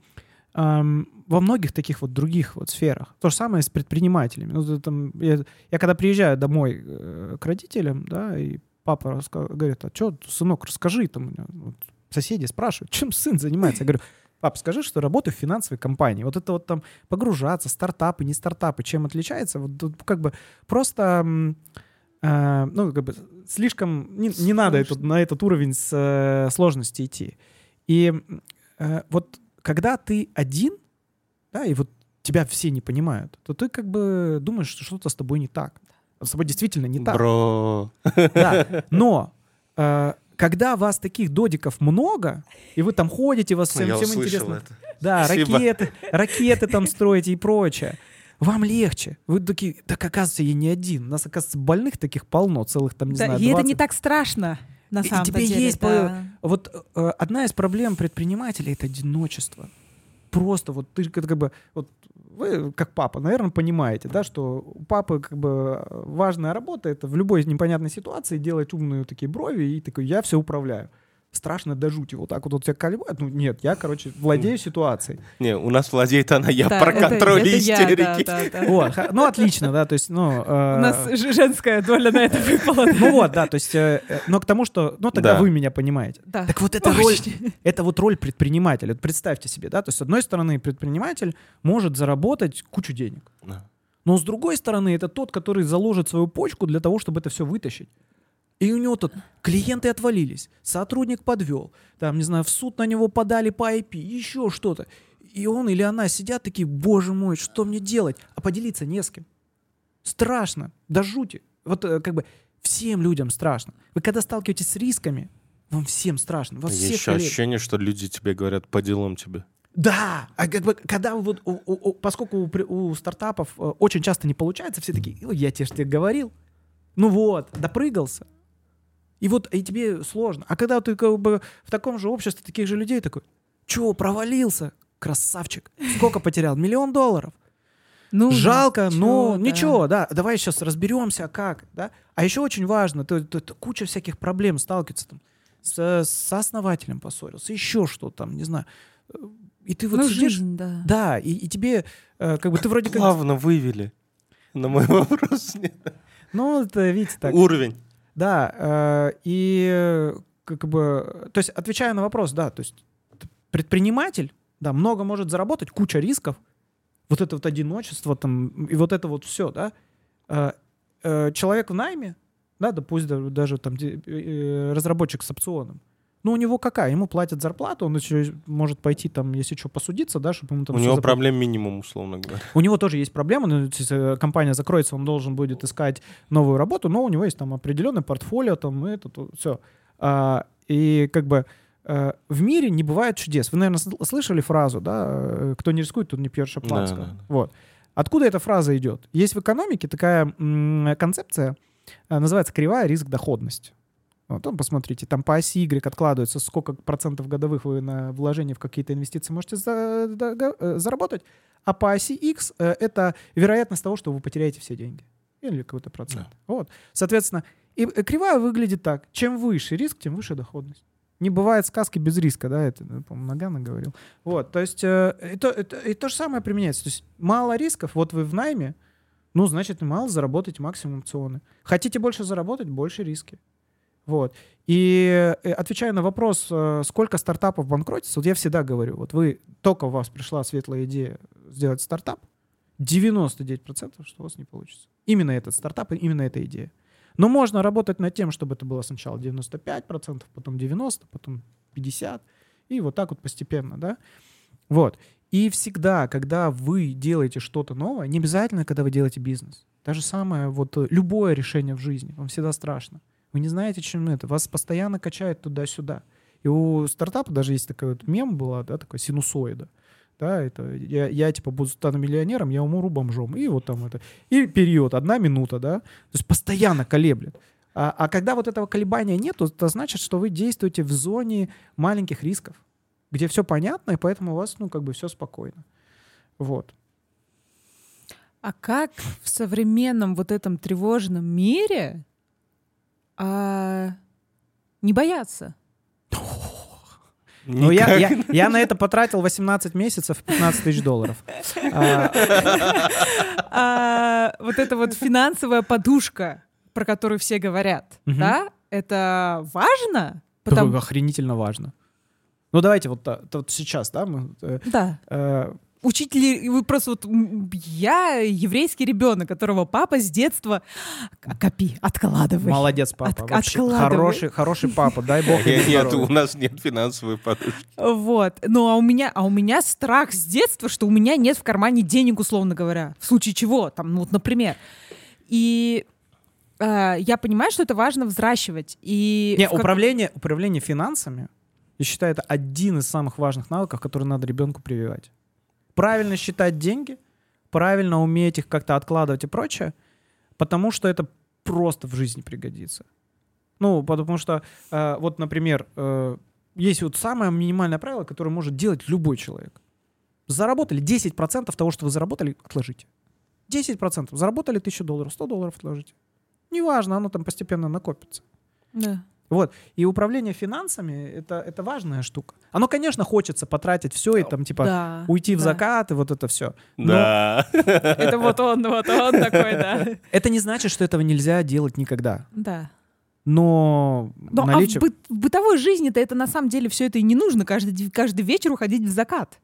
во многих таких вот других вот сферах. То же самое с предпринимателями. Ну, там, я, я когда приезжаю домой э, к родителям, да, и папа раска- говорит, а что, сынок, расскажи, там, меня вот соседи спрашивают, чем сын занимается? Я говорю, пап, скажи, что работаю в финансовой компании. Вот это вот там погружаться, стартапы, не стартапы, чем отличается? Вот как бы просто... э, ну, как бы слишком не, не надо этот- на этот уровень с, э, сложности идти. И э, вот когда ты один, да, и вот тебя все не понимают, то ты как бы думаешь, что что-то с тобой не так. С тобой действительно не так. Бро. Да. Но э, когда вас таких додиков много, и вы там ходите, вас всем, Я всем интересно. это. Да, Спасибо. ракеты, ракеты там строите и прочее. Вам легче. Вы такие, так оказывается, я не один. У нас, оказывается, больных таких полно, целых там, не Да, знаю, и это 20. не так страшно, на И- и самом тебе деле. есть да. Вот э, одна из проблем предпринимателей — это одиночество. Просто вот ты как бы... Вот вы, как папа, наверное, понимаете, да, что у папы как бы важная работа — это в любой непонятной ситуации делать умные такие брови и такой «я все управляю». Страшно до жути. Вот так вот, вот тебя колебает. Ну, нет, я, короче, владею ситуацией. Не, у нас владеет она, я Да, про это- контроль это и я, да, истерики. да, да. Вот, ну, отлично, да, то есть, ну... э, У нас женская доля на это выпала. Ну вот, да, то есть, э, э, но к тому, что, ну тогда Да. вы меня понимаете. Да. Так вот это роль, это вот роль предпринимателя. Вот представьте себе, да, то есть с одной стороны предприниматель может заработать кучу денег, Да. но с другой стороны это тот, который заложит свою почку для того, чтобы это все вытащить. И у него тут клиенты отвалились, сотрудник подвел, там, не знаю, в суд на него подали по IP, еще что-то. И он или она сидят такие, боже мой, что мне делать? А поделиться не с кем. Страшно, до жути. Вот э, как бы всем людям страшно. Вы когда сталкиваетесь с рисками, вам всем страшно. Вас всех еще ощущение, что люди тебе говорят по делам тебе. Да, а как бы, когда вот, у- у- поскольку у, у стартапов э, очень часто не получается, все такие, «Ой, я тебе ж тебе говорил. Ну вот, допрыгался. И вот и тебе сложно. А когда ты как бы в таком же обществе таких же людей такой, чё, провалился? Красавчик. Сколько потерял? Миллион долларов. Ну, Жалко, чё, но да. ничего, да. Давай сейчас разберемся, как, да. А еще очень важно, то, то- то куча всяких проблем сталкивается там с, с основателем поссорился, еще что там, не знаю. И ты вот Ну, сидишь, жизнь, да. да, и, и тебе э, как бы ты вроде как, Плавно вывели. На мой вопрос ну это видите так, Уровень. Да, э, и э, как бы, то есть отвечая на вопрос, да, то есть предприниматель, да, много может заработать, куча рисков, вот это вот одиночество там и вот это вот все, да. Э, человек в найме, да, да пусть да- даже там разработчик с опционом, ну у него какая? Ему платят зарплату, он еще может пойти там, если что, посудиться, да, чтобы ему там У него заплатили. проблем минимум, условно говоря. У него тоже есть проблема, но если э, компания закроется, он должен будет искать новую работу, но у него есть там определенное портфолио, там это, все. и как бы э, в мире не бывает чудес. Вы, наверное, сл- слышали фразу, да, э, кто не рискует, тот не пьет шампанского. Да, да, да. Вот. Откуда эта фраза идет? Есть в экономике такая м, концепция, называется кривая риск-доходность. Вот, там посмотрите, там по оси Y откладывается, сколько процентов годовых вы на вложение в какие-то инвестиции можете за- дого- э, заработать, а по оси X э, это вероятность того, что вы потеряете все деньги. Или какой-то процент. Вот. Соответственно, и э, кривая выглядит так. Чем выше риск, тем выше доходность. Не бывает сказки без риска, да, это, э, по-моему, Нагана говорил. Вот, то есть э, и, то, это- и то же самое применяется. То есть мало рисков, вот вы в найме, Ну, значит, мало заработать максимум опционы. Хотите больше заработать, больше риски. Вот. И э, отвечая на вопрос, э, сколько стартапов банкротится, вот я всегда говорю, вот вы, только у вас пришла светлая идея сделать стартап, 99% что у вас не получится. Именно этот стартап, именно эта идея. Но можно работать над тем, чтобы это было сначала 95%, потом 90%, потом 50%, и вот так вот постепенно, да. Вот. И всегда, когда вы делаете что-то новое, не обязательно, когда вы делаете бизнес. То же самое, вот любое решение в жизни, вам всегда страшно. Вы не знаете, чем это. Вас постоянно качает туда-сюда. И у стартапа даже есть такой вот мем была, да, такой синусоида. Да, это я, я типа буду стану миллионером, я умру бомжом. И вот там это. И период, одна минута, да. То есть постоянно колеблет. А, а когда вот этого колебания нет, то это значит, что вы действуете в зоне маленьких рисков, где все понятно, и поэтому у вас, ну, как бы все спокойно. Вот. А как в современном вот этом тревожном мире а, не бояться? Ну, я, я, я на это потратил 18 месяцев 15 тысяч долларов. А, А, вот эта вот финансовая подушка, про которую все говорят, да, это важно? Охренительно важно. Ну, давайте вот, сейчас, да, мы... э, Да. Учитель, вы просто вот я еврейский ребенок, которого папа с детства «К- копи, откладывай. молодец, папа. От- вообще. откладывай. хороший, хороший папа, дай бог Нет, нет, у нас нет финансовой подушки. Вот. Ну, а у меня, а у меня страх с детства, что у меня нет в кармане денег, условно говоря. В случае чего, там, ну, вот, например. И э, я понимаю, что это важно взращивать. И Не, как- управление, управление финансами, я считаю, это один из самых важных навыков, который надо ребенку прививать. Правильно считать деньги, правильно уметь их как-то откладывать и прочее, потому что это просто в жизни пригодится. Ну, потому что, э, вот, например, э, есть вот самое минимальное правило, которое может делать любой человек. Заработали 10% того, что вы заработали, отложите. 10%. Заработали 1000 долларов, 100 долларов отложите. Неважно, оно там постепенно накопится. Да. Вот. И управление финансами это, это важная штука. Оно, конечно, хочется потратить все и там, типа, Да, уйти в да. закат и вот это все. Да. Это вот он, вот он такой, да. Это не значит, что этого нельзя делать никогда. Да. Но Но, наличие... а в, быт- в бытовой жизни-то это на самом деле все это и не нужно каждый, каждый вечер уходить в закат.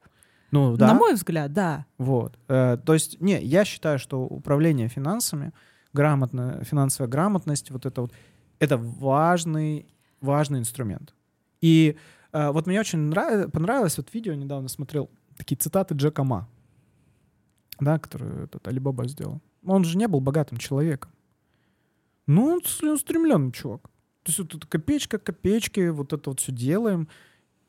Ну, да. На мой взгляд, да. Вот. Э, то есть, не, я считаю, что управление финансами, грамотная финансовая грамотность, вот это вот, это важный, важный инструмент. И э, вот мне очень нрав- понравилось, вот видео недавно смотрел, такие цитаты Джека Ма, да, который этот Алибаба сделал. Он же не был богатым человеком. Ну, он целеустремленный чувак. То есть вот это копеечка, копеечки, вот это вот все делаем.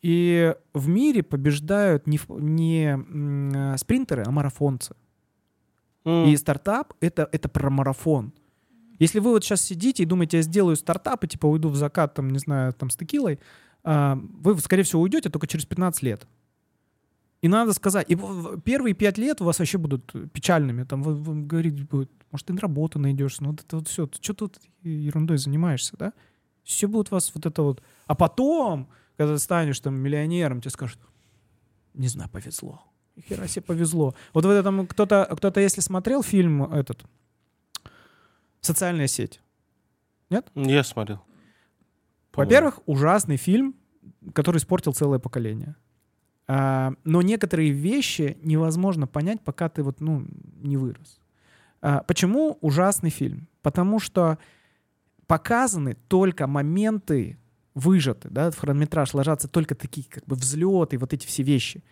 И в мире побеждают не, не э, спринтеры, а марафонцы. И стартап это, это про марафон. Если вы вот сейчас сидите и думаете, я сделаю стартап, и типа уйду в закат, там, не знаю, там с текилой, а, вы, скорее всего, уйдете только через 15 лет. И надо сказать, и первые пять лет у вас вообще будут печальными. Там вы, вы говорите, будет, может, ты на работу найдешь, ну вот это вот все. Что тут ерундой занимаешься, да? Все будет вас вот это вот. А потом, когда ты станешь там миллионером, тебе скажут, не знаю, повезло. Хера себе повезло. Вот в этом кто-то, кто-то, если смотрел фильм этот «Социальная сеть», Я смотрел. Во-первых, ужасный фильм, который испортил целое поколение. А, но некоторые вещи невозможно понять, пока ты вот, ну, не вырос. А, почему ужасный фильм? Потому что показаны только моменты выжаты, да, в хронометраж ложатся только такие как бы взлеты, вот эти все вещи.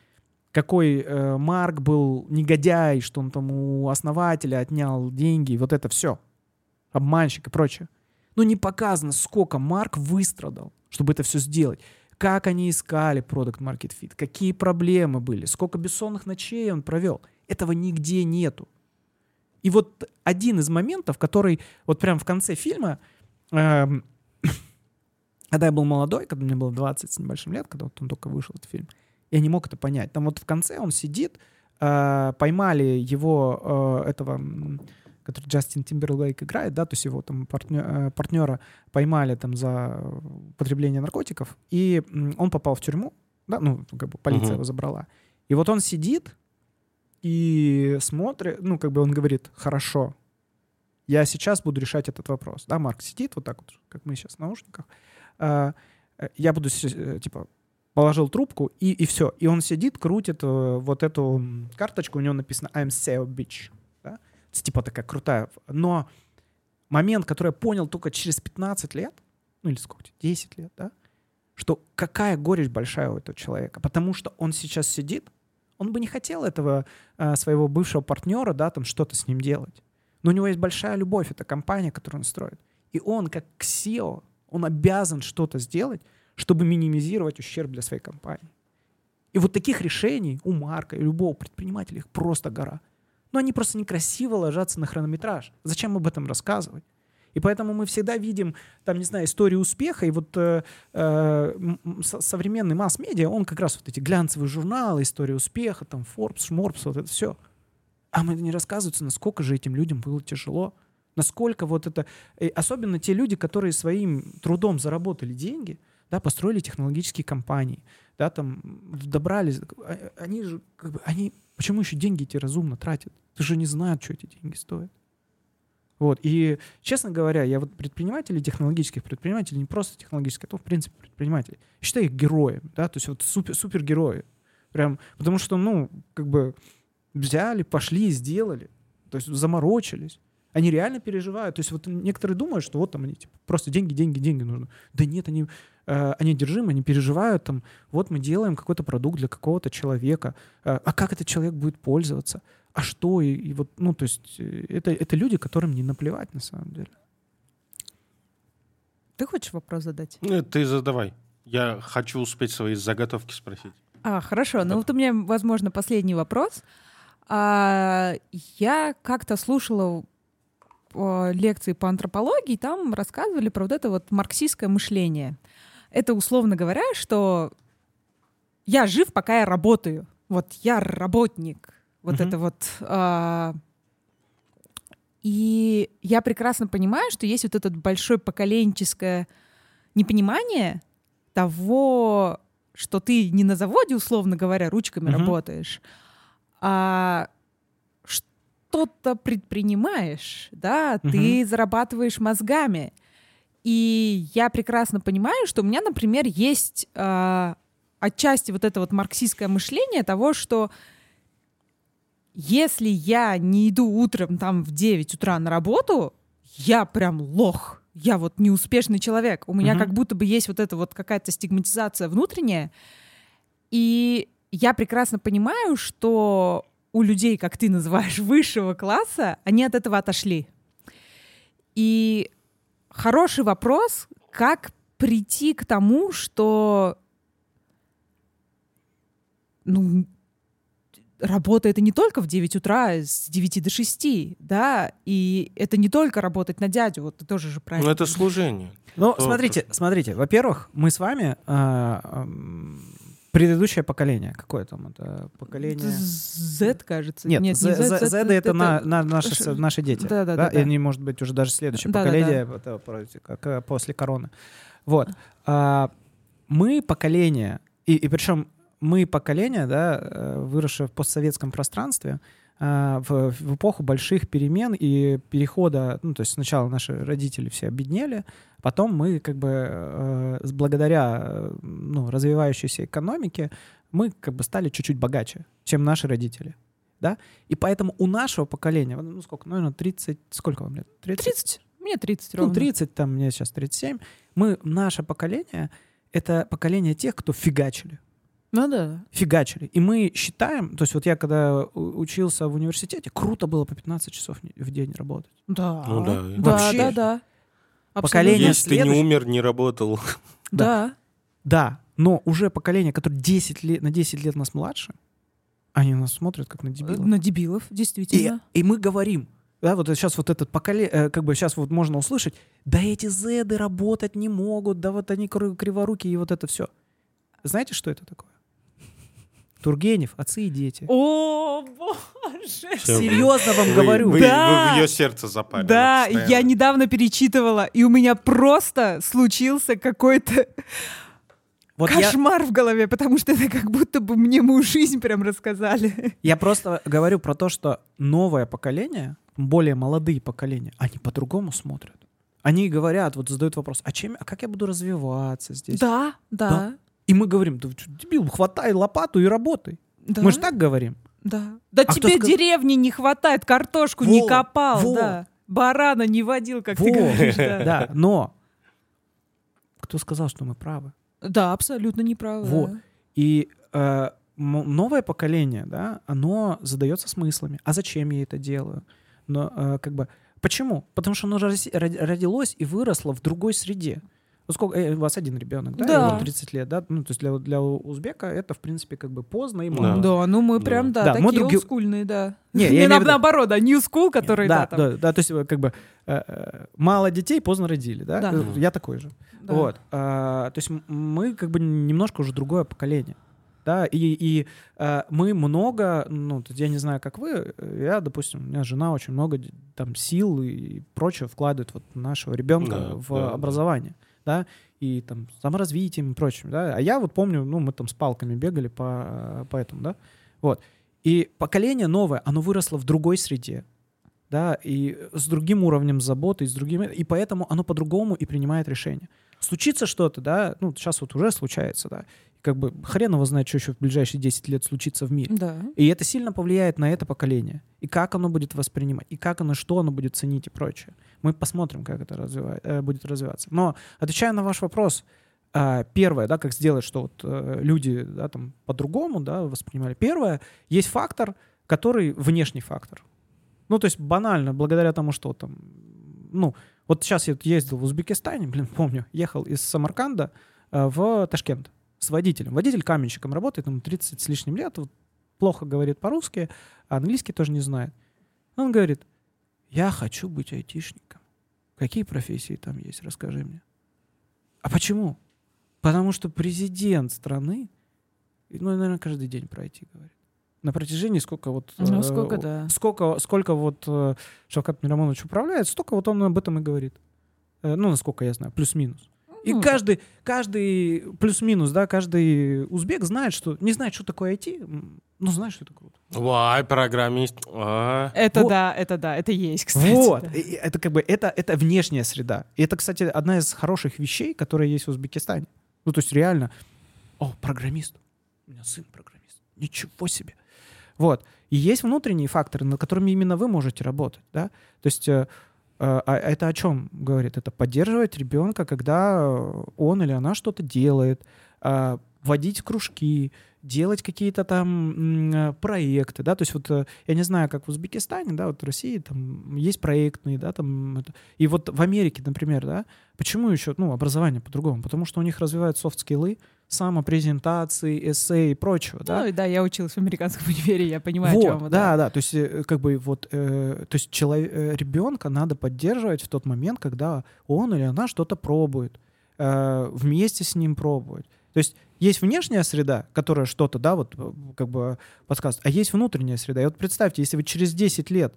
Какой э, Марк был негодяй, что он там у основателя отнял деньги, вот это все. Обманщик и прочее. Но не показано, сколько Марк выстрадал, чтобы это все сделать. Как они искали продукт Market Fit, какие проблемы были, сколько бессонных ночей он провел. Этого нигде нету. И вот один из моментов, который вот прям в конце фильма, эм, когда я был молодой, когда мне было 20 с небольшим лет, когда вот он только вышел, этот фильм, я не мог это понять. Там вот в конце он сидит, э, поймали его, э, этого, который Джастин Тимберлейк играет, да, то есть его там партнё- э, партнера поймали там за употребление наркотиков, и он попал в тюрьму, да, ну, как бы полиция Мгм. его забрала. И вот он сидит, и смотрит, ну, как бы он говорит, хорошо, я сейчас буду решать этот вопрос. Да, Марк сидит вот так вот, как мы сейчас в наушниках. А, э, я буду, э, типа, положил трубку, и, и все. И он сидит, крутит вот эту карточку, у него написано I'm SEO bitch. Типа такая крутая. Но момент, который я понял только через 15 лет, ну или сколько, 10 лет, да, что какая горечь большая у этого человека. Потому что он сейчас сидит, он бы не хотел этого э, своего бывшего партнера, да, там что-то с ним делать. Но у него есть большая любовь, это компания, которую он строит. И он, как SEO, он обязан что-то сделать, чтобы минимизировать ущерб для своей компании. И вот таких решений у Марка и любого предпринимателя их просто гора. Но они просто некрасиво ложатся на хронометраж. Зачем об этом рассказывать? И поэтому мы всегда видим, там, не знаю, историю успеха, и вот э, э, современный масс-медиа, он как раз вот эти глянцевые журналы, история успеха, там, Forbes, Шморбс, вот это все. А мы не рассказывается, насколько же этим людям было тяжело, насколько вот это... И особенно те люди, которые своим трудом заработали деньги — да, построили технологические компании, да, там добрались, а, они же, как бы, они, почему еще деньги эти разумно тратят? Ты же не знают, что эти деньги стоят. Вот, и, честно говоря, я вот предпринимателей, технологических предпринимателей, не просто технологических, а то, в принципе, предпринимателей, считаю их героями, да, то есть вот супер, супергерои. Прям, потому что, ну, как бы взяли, пошли, сделали, то есть заморочились. Они реально переживают. То есть вот некоторые думают, что вот там они типа, просто деньги, деньги, деньги нужно. Да нет, они Э, они одержимы, они переживают, там, вот мы делаем какой-то продукт для какого-то человека, э, а как этот человек будет пользоваться, а что, и, и вот, ну, то есть э, это, это люди, которым не наплевать на самом деле. Ты хочешь вопрос задать? Нет, ты задавай. Я хочу успеть свои заготовки спросить. А, хорошо. Ну вот у меня, возможно, последний вопрос. А, я как-то слушала лекции по антропологии, там рассказывали про вот это вот марксистское мышление это условно говоря, что я жив, пока я работаю. Вот я работник. Вот uh-huh. это вот. А... И я прекрасно понимаю, что есть вот это большое поколенческое непонимание того, что ты не на заводе, условно говоря, ручками uh-huh. работаешь, а что-то предпринимаешь, да, uh-huh. ты зарабатываешь мозгами. И я прекрасно понимаю, что у меня, например, есть э, отчасти вот это вот марксистское мышление того, что если я не иду утром там в 9 утра на работу, я прям лох. Я вот неуспешный человек. У меня uh-huh. как будто бы есть вот эта вот какая-то стигматизация внутренняя. И я прекрасно понимаю, что у людей, как ты называешь, высшего класса, они от этого отошли. И хороший вопрос, как прийти к тому, что ну, работа это не только в 9 утра, с 9 до 6, да, и это не только работать на дядю, вот ты тоже же правильно. Ну, это служение. Ну, смотрите, смотрите, во-первых, мы с вами э, предыдущее поколение. Какое там это поколение? Z, кажется. Нет, Нет Z, не Z, Z, Z, Z, это, на, на наши, наши дети. Да, да, да, да. И они, может быть, уже даже следующее да, поколение да, да. Это, как после короны. Вот. А, мы поколение, и, и причем мы поколение, да, э, выросшее в постсоветском пространстве, в, в эпоху больших перемен и перехода, ну, то есть сначала наши родители все обеднели, потом мы как бы э, благодаря ну, развивающейся экономике мы как бы стали чуть-чуть богаче, чем наши родители. Да? И поэтому у нашего поколения, ну сколько, наверное, 30, сколько вам лет? 30? 30. Мне 30 ровно. Ну, 30, там, мне сейчас 37. Мы, наше поколение, это поколение тех, кто фигачили. Ну да. Фигачили. И мы считаем, то есть вот я когда учился в университете, круто было по 15 часов в день работать. Да. Ну да. Вообще. Да, да, да. Поколение Если следующее... ты не умер, не работал. Да. Да. Но уже поколение, которое 10 лет, на 10 лет нас младше, они нас смотрят как на дебилов. На дебилов, действительно. И, и мы говорим, да, вот сейчас вот этот поколение, э, как бы сейчас вот можно услышать, да эти зеды работать не могут, да вот они криворуки и вот это все. Знаете, что это такое? Тургенев, отцы и дети. О, боже! Серьезно вам говорю. Вы, да. вы в ее сердце запали. Да, я недавно перечитывала, и у меня просто случился какой-то Вот я, Кошмар в голове, потому что это как будто бы мне мою жизнь прям рассказали. я просто говорю про то, что новое поколение, более молодые поколения, они по-другому смотрят. Они говорят, вот задают вопрос, а чем, а как я буду развиваться здесь? Да, да, Да. И мы говорим, да чё, дебил, хватай лопату и работай. да. Мы же так говорим. Да. Да А тебе сказ- деревни не хватает, картошку не Во, копал, во. да. Барана не водил, как ты Во, говоришь, да. Да, но кто сказал, что мы правы? Да, абсолютно неправо. Во. да. И э, новое поколение, да, оно задается смыслами. А зачем я это делаю? Но э, как бы почему? Потому что оно родилось и выросло в другой среде. Вот сколько, э, у вас один ребенок, да, Да. ему 30 лет, да? Ну, то есть для, для узбека это, в принципе, как бы поздно и Да. мало. Да, ну мы Да. прям, да, Да, такие други- олдскульные, да. Не, я Не, на- виду- наоборот, а new school, которые, да, да, там. да, да, то есть э, как бы э, э, мало детей поздно родили, да? Да. Э, Я такой же. да. Вот. а, то есть мы как бы немножко уже другое поколение. Да, и, и э, мы много, ну, я не знаю, как вы, э, я, допустим, у меня жена очень много там сил и прочего вкладывает вот в нашего ребенка Да, в да, да. образование, да, и там саморазвитием и прочим, да. А я вот помню, ну, мы там с палками бегали по, по этому, да, вот. И поколение новое, оно выросло в другой среде, да, и с другим уровнем заботы, и с другим, и поэтому оно по-другому и принимает решения. Случится что-то, да, ну, сейчас вот уже случается, да, как бы хрен его знает, что еще в ближайшие 10 лет случится в мире. Да. И это сильно повлияет на это поколение. И как оно будет воспринимать, и как оно, что оно будет ценить и прочее. Мы посмотрим, как это развивает, э, будет развиваться. Но, отвечая на ваш вопрос, а, первое, да, как сделать, что вот э, люди, да, там, по-другому, да, воспринимали. Первое, есть фактор, который внешний фактор. Ну, то есть банально, благодаря тому, что там, ну, вот сейчас я ездил в Узбекистане, блин, помню, ехал из Самарканда э, в Ташкент с водителем. Водитель каменщиком работает, ему 30 с лишним лет, вот, плохо говорит по-русски, а английский тоже не знает. Он говорит, я хочу быть айтишником. Какие профессии там есть, расскажи мне. А почему? Потому что президент страны, ну, наверное, каждый день про IT говорит. На протяжении сколько вот... Ну, э, сколько, да. Сколько, сколько вот э, Шавкат Мирамонович управляет, столько вот он об этом и говорит. Э, ну, насколько я знаю, плюс-минус. И Ну, каждый, каждый плюс-минус, да, каждый узбек знает, что не знает, что такое IT, но знает, что это круто. Вай, программист. А. Это Вот. да, это да, это есть, кстати. Вот, да. Это как бы это это внешняя среда. И это, кстати, одна из хороших вещей, которые есть в Узбекистане. Ну, то есть реально, о, программист, у меня сын программист, ничего себе. Вот. И есть внутренние факторы, над которыми именно вы можете работать, да. То есть э, а это о чем говорит? Это поддерживать ребенка, когда он или она что-то делает, э, вводить в кружки, делать какие-то там э, проекты, да, то есть вот э, я не знаю, как в Узбекистане, да, вот в России там есть проектные, да, там это. и вот в Америке, например, да, почему еще, ну, образование по-другому, потому что у них развивают софт-скиллы, самопрезентации, эссе и прочего, да. Ну, да, я училась в американском универе, я понимаю, Вот, о чем вы, да, да, то есть э, как бы вот, э, то есть человек, ребенка надо поддерживать в тот момент, когда он или она что-то пробует, э, вместе с ним пробовать. То есть есть внешняя среда, которая что-то, да, вот как бы подсказывает, а есть внутренняя среда. И вот представьте, если вы через 10 лет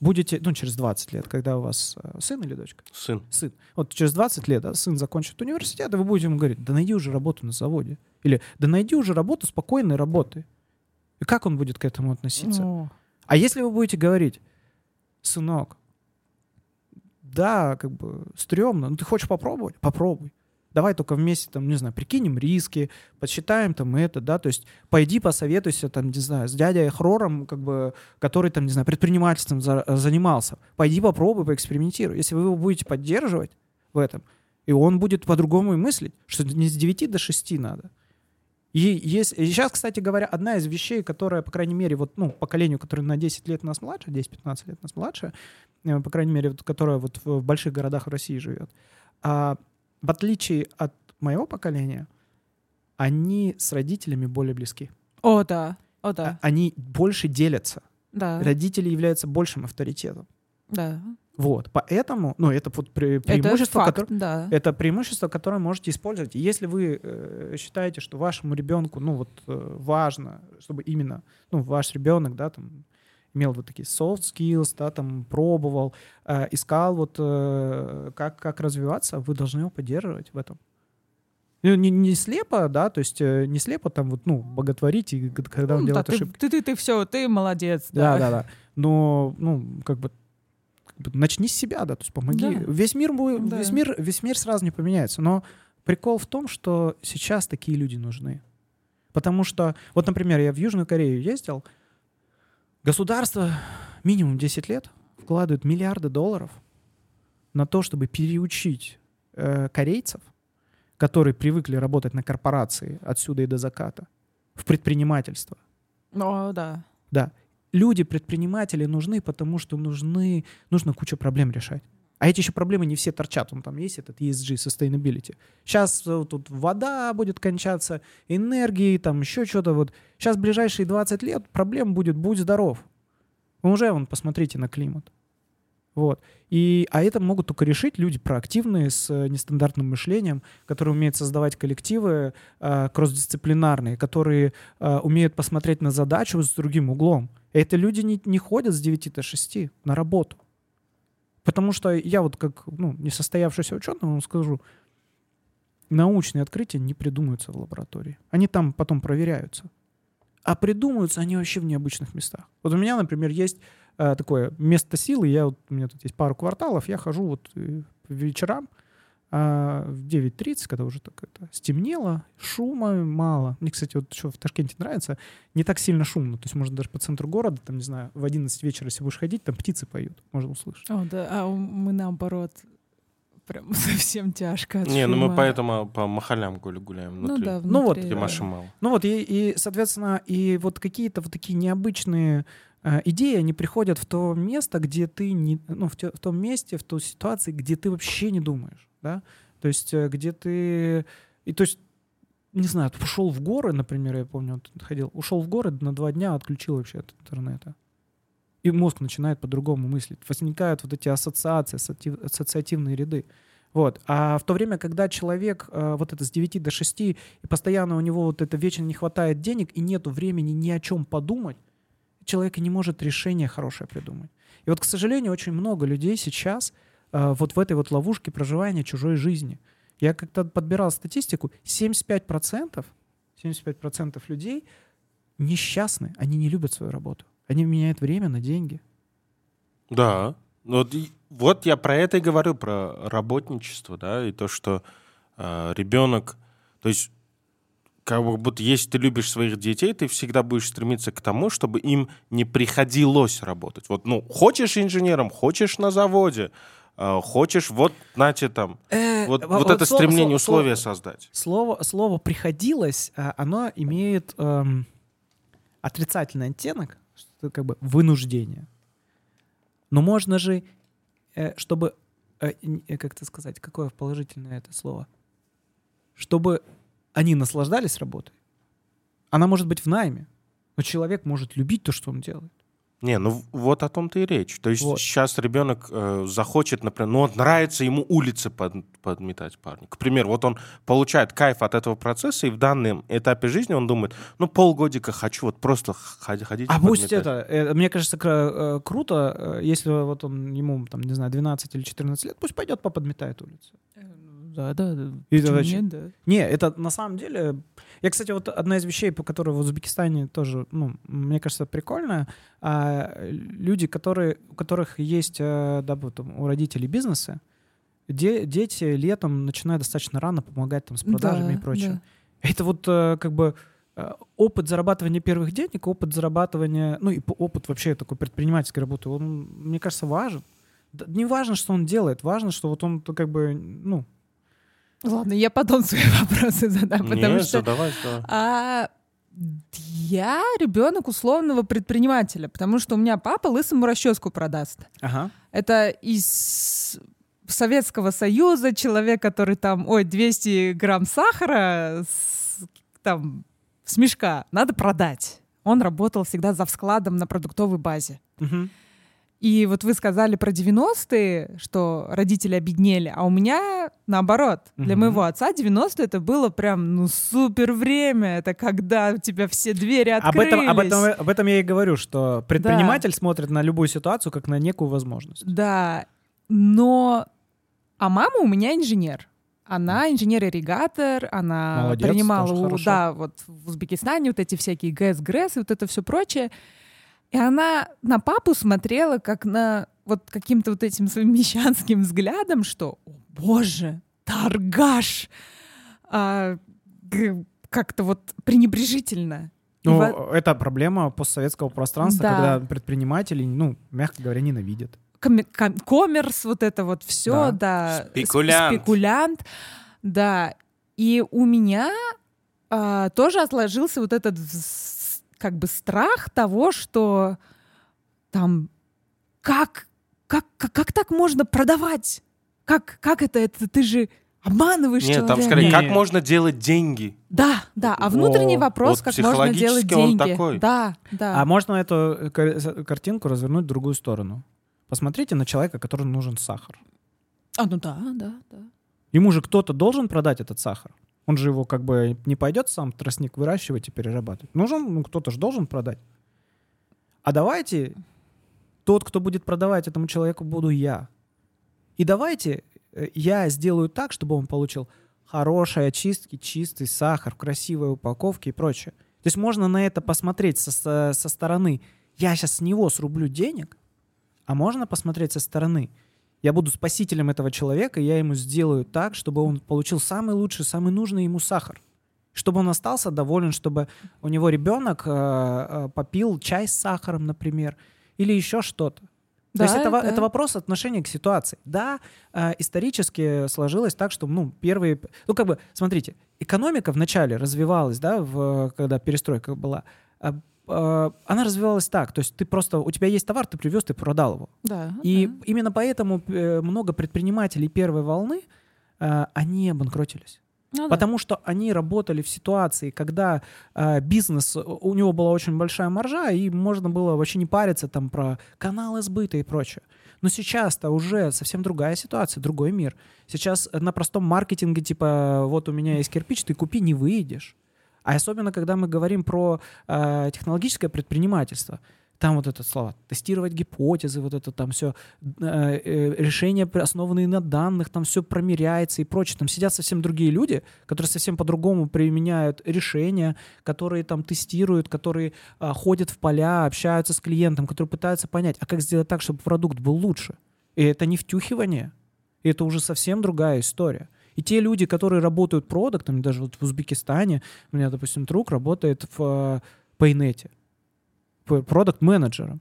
будете, ну, через 20 лет, когда у вас э, сын или дочка, Сын. сын. Вот через 20 лет да, сын закончит университет, и вы будете ему говорить, да найди уже работу на заводе. Или да найди уже работу спокойной работы. И как он будет к этому относиться? Ну, А если вы будете говорить, сынок, да, как бы стрёмно, но ты хочешь попробовать? Попробуй. Давай только вместе, там, не знаю, прикинем риски, подсчитаем там это, да, то есть пойди посоветуйся, там, не знаю, с дядей Хрором, как бы, который, там, не знаю, предпринимательством за- занимался. Пойди попробуй, поэкспериментируй. Если вы его будете поддерживать в этом, и он будет по-другому и мыслить, что не с 9 до 6 надо. И, есть, и сейчас, кстати говоря, одна из вещей, которая, по крайней мере, вот, ну, поколению, которое на 10 лет нас младше, 10-15 лет нас младше, э, по крайней мере, вот, которая вот в, больших городах России живет, а, в отличие от моего поколения, они с родителями более близки. О, да, о, А- да, Они больше делятся. да, Родители являются большим авторитетом. да. Вот. Поэтому, ну, это вот пре- Это преимущество, факт, которое... да. Это преимущество, которое можете использовать. Если вы э, считаете, что вашему ребенку, ну вот э, важно, чтобы именно, ну ваш ребенок, да, там имел вот такие soft skills, да, там пробовал, э, искал вот э, как как развиваться, вы должны его поддерживать в этом. Ну, Не, не слепо, да, то есть э, не слепо там вот, ну, боготворить, и когда он Ну, да, делает ты, ошибки. ты, ты, ты все, ты молодец. Да, да, да. Но, ну, как бы, как бы начни с себя, да, то есть помоги. Да. Весь мир, будет- Да. весь мир, весь мир сразу не поменяется. Но прикол в том, что сейчас такие люди нужны. Потому что, вот, например, я в Южную Корею ездил, государство минимум 10 лет вкладывает миллиарды долларов на то, чтобы переучить э, корейцев, которые привыкли работать на корпорации отсюда и до заката, в предпринимательство. О, да. Да. Люди, предприниматели нужны, потому что нужны, нужно куча проблем решать. А эти еще проблемы не все торчат. Он там есть этот ESG, sustainability. Сейчас э, тут вода будет кончаться, энергии, там еще что-то. Вот. Сейчас ближайшие 20 лет проблем будет «будь здоров». Уже, вон, посмотрите на климат. Вот. И, а это могут только решить люди проактивные, с э, нестандартным мышлением, которые умеют создавать коллективы э, кросс-дисциплинарные, которые э, умеют посмотреть на задачу с другим углом. Это люди не, не ходят с 9 до 6 на работу. Потому что я вот как ну, несостоявшийся ученый вам скажу, научные открытия не придумываются в лаборатории. Они там потом проверяются. А придумываются они вообще в необычных местах. Вот у меня, например, есть э, такое место силы. Я, вот, у меня тут есть пару кварталов. Я хожу вот э, вечерам а, в 9.30, когда уже так это стемнело, шума мало. Мне, кстати, вот что в Ташкенте нравится, не так сильно шумно. То есть можно даже по центру города, там, не знаю, в 11 вечера, если будешь ходить, там птицы поют, можно услышать. О, да. А мы наоборот прям совсем тяжко. от Не, ну мы шума. поэтому по махалям гуля- гуляем Ну внутри. да, Ну вот, внутри, Где да. Маши мало. Ну вот, и, и, соответственно, и вот какие-то вот такие необычные э, идеи, они приходят в то место, где ты не, ну, в, те- в том месте, в той ситуации, где ты вообще не думаешь, да, то есть э, где ты, и то есть, не знаю, ушел в горы, например, я помню, вот ходил, ушел в горы на два дня, отключил вообще от интернета. И мозг начинает по-другому мыслить. Возникают вот эти ассоциации, ассоциатив- ассоциативные ряды. Вот. А в то время, когда человек э, вот это с 9 до 6, и постоянно у него вот это вечно не хватает денег, и нету времени ни о чем подумать, человек не может решение хорошее придумать. И вот, к сожалению, очень много людей сейчас вот в этой вот ловушке проживания чужой жизни. Я как-то подбирал статистику, 75%, 75% людей несчастны, они не любят свою работу. Они меняют время на деньги. Да. Вот, вот я про это и говорю, про работничество, да, и то, что э, ребенок, то есть как будто если ты любишь своих детей, ты всегда будешь стремиться к тому, чтобы им не приходилось работать. Вот, ну, хочешь инженером, хочешь на заводе, э, хочешь, вот, знаете, там, вот, вот это слово- стремление слово- условия создать. Слово, слово «приходилось», а, оно имеет эм, отрицательный оттенок, что как бы вынуждение. Но можно же, э, чтобы, э, э, как это сказать, какое положительное это слово? Чтобы они наслаждались работой. Она может быть в найме, но человек может любить то, что он делает. Не, ну вот о том-то и речь. То есть Вот. сейчас ребенок э, захочет, например, ну вот нравится ему улицы под- подметать парни. К примеру, вот он получает кайф от этого процесса, и в данном этапе жизни он думает, ну полгодика хочу вот просто ходить, ходить А пусть подметать». это, э, мне кажется, кра- э, круто, э, если вот он ему, там, не знаю, 12 или 14 лет, пусть пойдет поподметает улицу. Да, да. И это нет, да. Не, это на самом деле... Я, кстати, вот одна из вещей, по которой в Узбекистане тоже, ну, мне кажется, прикольно. а, люди, которые, у которых есть, э, да, вот, там, у родителей бизнесы, де- дети летом начинают достаточно рано помогать там с продажами Да, и прочее. да. Это вот э, как бы э, опыт зарабатывания первых денег, опыт зарабатывания, ну и опыт вообще такой предпринимательской работы, он, мне кажется, важен. Не важно, что он делает, важно, что вот он как бы, ну, Ладно, я потом свои вопросы задам, потому что задавай. А я ребенок условного предпринимателя, потому что у меня папа лысому расческу продаст. ага. Это из Советского Союза человек, который там, ой, 200 грамм сахара с, там, с мешка надо продать. Он работал всегда за складом на продуктовой базе. Мгм. И вот вы сказали про 90-е, что родители обеднели, а у меня наоборот. Для Мгм. моего отца 90-е это было прям, ну, супер время. Это когда у тебя все двери Об открылись. этом, об, этом, об этом я и говорю, что предприниматель смотрит на любую ситуацию как на некую возможность. Да, но... А мама у меня инженер. Она инженер-ирригатор, она Молодец, принимала, да, вот в Узбекистане вот эти всякие ГЭС, ГРЭС и вот это все прочее. И она на папу смотрела как на вот каким-то вот этим своим мещанским взглядом, что, о боже, торгаш! А, как-то вот пренебрежительно. Ну, во- это проблема постсоветского пространства, Да. когда предприниматели, ну, мягко говоря, ненавидят. коми- ком- коммерс, вот это вот все, да. сп- Спекулянт. Спекулянт, да. И у меня а, тоже отложился вот этот вз- как бы страх того, что там как, как, как, как так можно продавать? Как, как это, это? Ты же обманываешь Нет, там человека. скорее, Не. как можно делать деньги? Да, да. А внутренний О, вопрос, вот как можно делать психологически он деньги. такой. Да, да. А можно эту э, кар- картинку развернуть в другую сторону? Посмотрите на человека, которому нужен сахар. А, ну да, да, да. Ему же кто-то должен продать этот сахар. Он же его как бы не пойдет сам тростник выращивать и перерабатывать. Нужен, ну кто-то же должен продать. А давайте тот, кто будет продавать этому человеку, буду я. И давайте э, я сделаю так, чтобы он получил хорошие очистки, чистый сахар в красивой упаковке и прочее. То есть можно на это посмотреть со, со- со стороны. Я сейчас с него срублю денег, а можно посмотреть со стороны. Я буду спасителем этого человека, и я ему сделаю так, чтобы он получил самый лучший, самый нужный ему сахар. Чтобы он остался доволен, чтобы у него ребенок э, э, попил чай с сахаром, например, или еще что-то. Да, То есть это, да. это вопрос отношения к ситуации. Да, э, исторически сложилось так, что, ну, первые... Ну, как бы, смотрите, экономика вначале развивалась, да, в, когда перестройка была. Э, она развивалась так. То есть ты просто... У тебя есть товар, ты привез, ты продал его. Да, И да. именно поэтому э, много предпринимателей первой волны, э, они обанкротились. Ну да. Потому что они работали в ситуации, когда э, бизнес, у него была очень большая маржа, и можно было вообще не париться там про каналы сбыта и прочее. Но сейчас-то уже совсем другая ситуация, другой мир. Сейчас на простом маркетинге, типа, вот у меня есть кирпич, ты купи, не выйдешь. А особенно, когда мы говорим про э, технологическое предпринимательство. Там вот это слово тестировать гипотезы, вот это там все решения, при- основанные на данных, там все промеряется и прочее. Там сидят совсем другие люди, которые совсем по-другому применяют решения, которые там тестируют, которые а, ходят в поля, общаются с клиентом, которые пытаются понять, а как сделать так, чтобы продукт был лучше. И это не втюхивание, это уже совсем другая история. И те люди, которые работают продуктами, даже вот в Узбекистане, у меня, допустим, друг работает в э, Paynет, продукт-менеджером.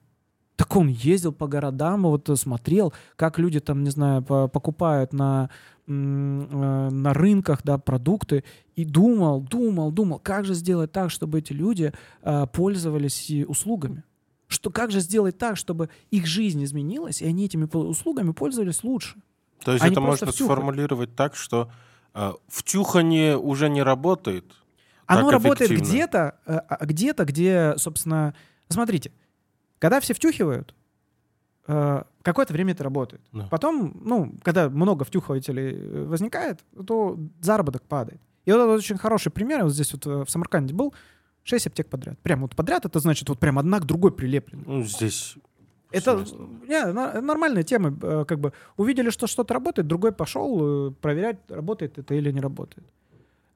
Так он ездил по городам, вот смотрел, как люди там, не знаю, по- покупают на, э, на рынках, да, продукты, и думал, думал, думал, как же сделать так, чтобы эти люди э, пользовались услугами. Что, как же сделать так, чтобы их жизнь изменилась, и они этими услугами пользовались лучше. То есть Они это можно втюхают. сформулировать так, что э, втюхание уже не работает. Оно работает где-то, э, а где-то, где, собственно, смотрите, когда все втюхивают, э, какое-то время это работает. Да. Потом, ну, когда много втюхивателей э, возникает, то заработок падает. И вот это очень хороший пример. Вот здесь вот э, в Самарканде был, 6 аптек подряд. Прям вот подряд это значит вот прям одна к другой прилеплены. Ну, здесь... Это не, на- нормальная тема. э, Как бы увидели, что что-то работает, другой пошел э, проверять, работает это или не работает.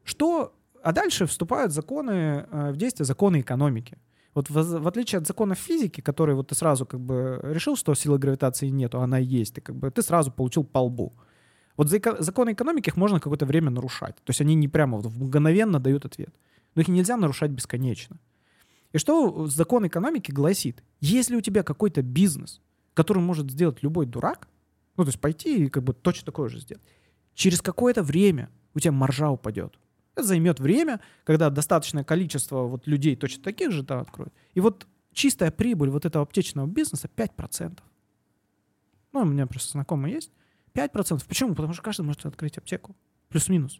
Что? А дальше вступают законы э, в действие, законы экономики. Вот в, в отличие от законов физики, которые вот ты сразу как бы решил, что силы гравитации нету, она есть, ты как бы ты сразу получил по лбу. Вот за законы экономики их можно какое-то время нарушать. То есть они не прямо вот мгновенно дают ответ. Но их нельзя нарушать бесконечно. И что закон экономики гласит? Если у тебя какой-то бизнес, который может сделать любой дурак, ну, то есть пойти и как бы точно такое же сделать, через какое-то время у тебя маржа упадет. Это займет время, когда достаточное количество вот людей точно таких же там откроют. И вот чистая прибыль вот этого аптечного бизнеса 5%. Ну, у меня просто знакомый есть. 5%. Почему? Потому что каждый может открыть аптеку. Плюс-минус.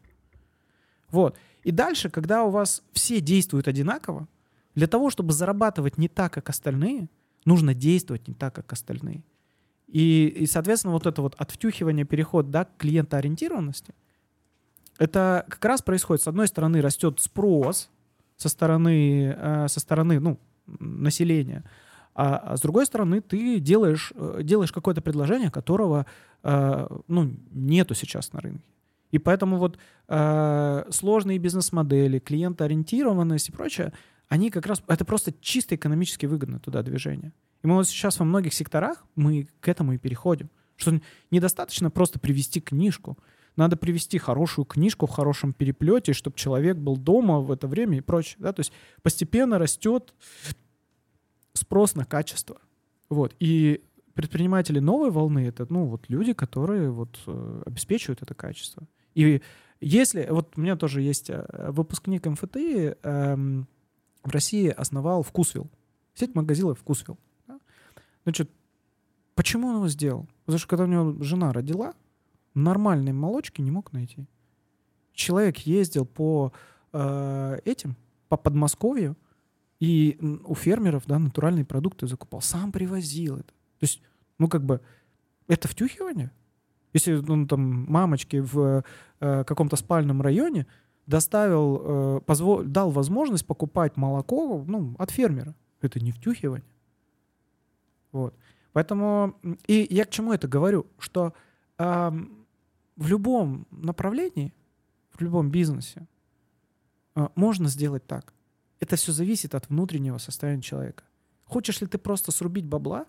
Вот. И дальше, когда у вас все действуют одинаково, для того, чтобы зарабатывать не так, как остальные, нужно действовать не так, как остальные. И, и соответственно, вот это вот отвтюхивание, переход да, к клиентоориентированности, это как раз происходит, с одной стороны, растет спрос со стороны, э, со стороны ну, населения, а, а с другой стороны, ты делаешь, э, делаешь какое-то предложение, которого э, ну, нету сейчас на рынке. И поэтому вот сложные бизнес-модели, клиентоориентированность и прочее, они как раз, это просто чисто экономически выгодно туда движение. И мы вот сейчас во многих секторах, мы к этому и переходим. Что недостаточно просто привести книжку. Надо привести хорошую книжку в хорошем переплете, чтобы человек был дома в это время и прочее. Да? То есть постепенно растет спрос на качество. Вот. И предприниматели новой волны — это ну, вот люди, которые вот, э, обеспечивают это качество. И если... Вот у меня тоже есть э, выпускник МФТИ, эм, в России основал Вкусвилл. Сеть магазинов Вкусвилл. Да? Значит, почему он его сделал? Потому что когда у него жена родила, нормальной молочки не мог найти. Человек ездил по э, этим, по Подмосковью, и у фермеров, да, натуральные продукты закупал. Сам привозил это. То есть, ну, как бы, это втюхивание. Если он там мамочки в э, каком-то спальном районе доставил, э, дал возможность покупать молоко ну, от фермера, это не втюхивание. Вот. Поэтому, и я к чему это говорю, что э, в любом направлении, в любом бизнесе э, можно сделать так. Это все зависит от внутреннего состояния человека. Хочешь ли ты просто срубить бабла,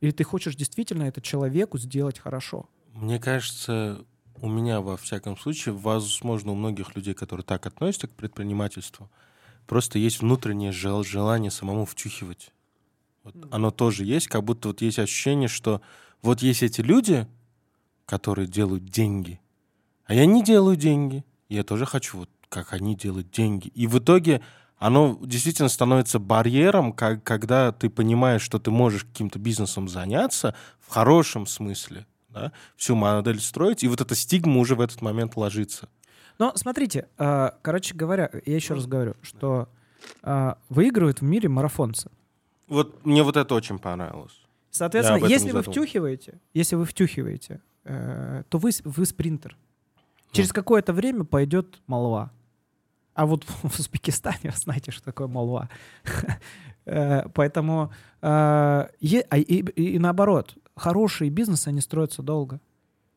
или ты хочешь действительно это человеку сделать хорошо? Мне кажется, у меня во всяком случае, возможно, у многих людей, которые так относятся к предпринимательству, просто есть внутреннее жел желание самому втюхивать. Вот оно тоже есть, как будто вот есть ощущение, что вот есть эти люди, которые делают деньги, а я не делаю деньги, я тоже хочу вот как они делают деньги. И в итоге оно действительно становится барьером, как, когда ты понимаешь, что ты можешь каким-то бизнесом заняться в хорошем смысле, да, всю модель строить, и вот эта стигма уже в этот момент ложится. Но смотрите, а, короче говоря, я еще раз говорю, что а, выигрывают в мире марафонцы. Вот мне вот это очень понравилось. Соответственно, если вы втюхиваете, если вы втюхиваете, э, то вы, вы спринтер. Через какое-то время пойдет молва. А вот в Узбекистане, знаете, что такое молва. Э, поэтому э, а, и наоборот, хорошие бизнесы, они строятся долго.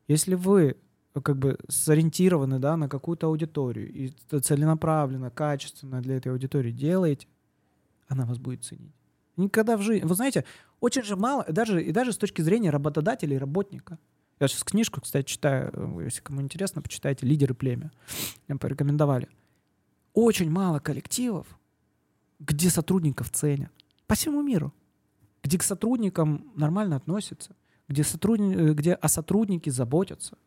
Если вы как бы сориентированы да, на какую-то аудиторию и целенаправленно, качественно для этой аудитории делаете, она вас будет ценить. Никогда в жизни... Вы знаете, очень же мало, даже, и даже с точки зрения работодателя и работника. Я сейчас книжку, кстати, читаю, э, если кому интересно, почитайте «Лидеры племя». Нам порекомендовали очень мало коллективов, где сотрудников ценят. По всему миру. Где к сотрудникам нормально относятся, где, сотрудни... Э, где о сотруднике заботятся.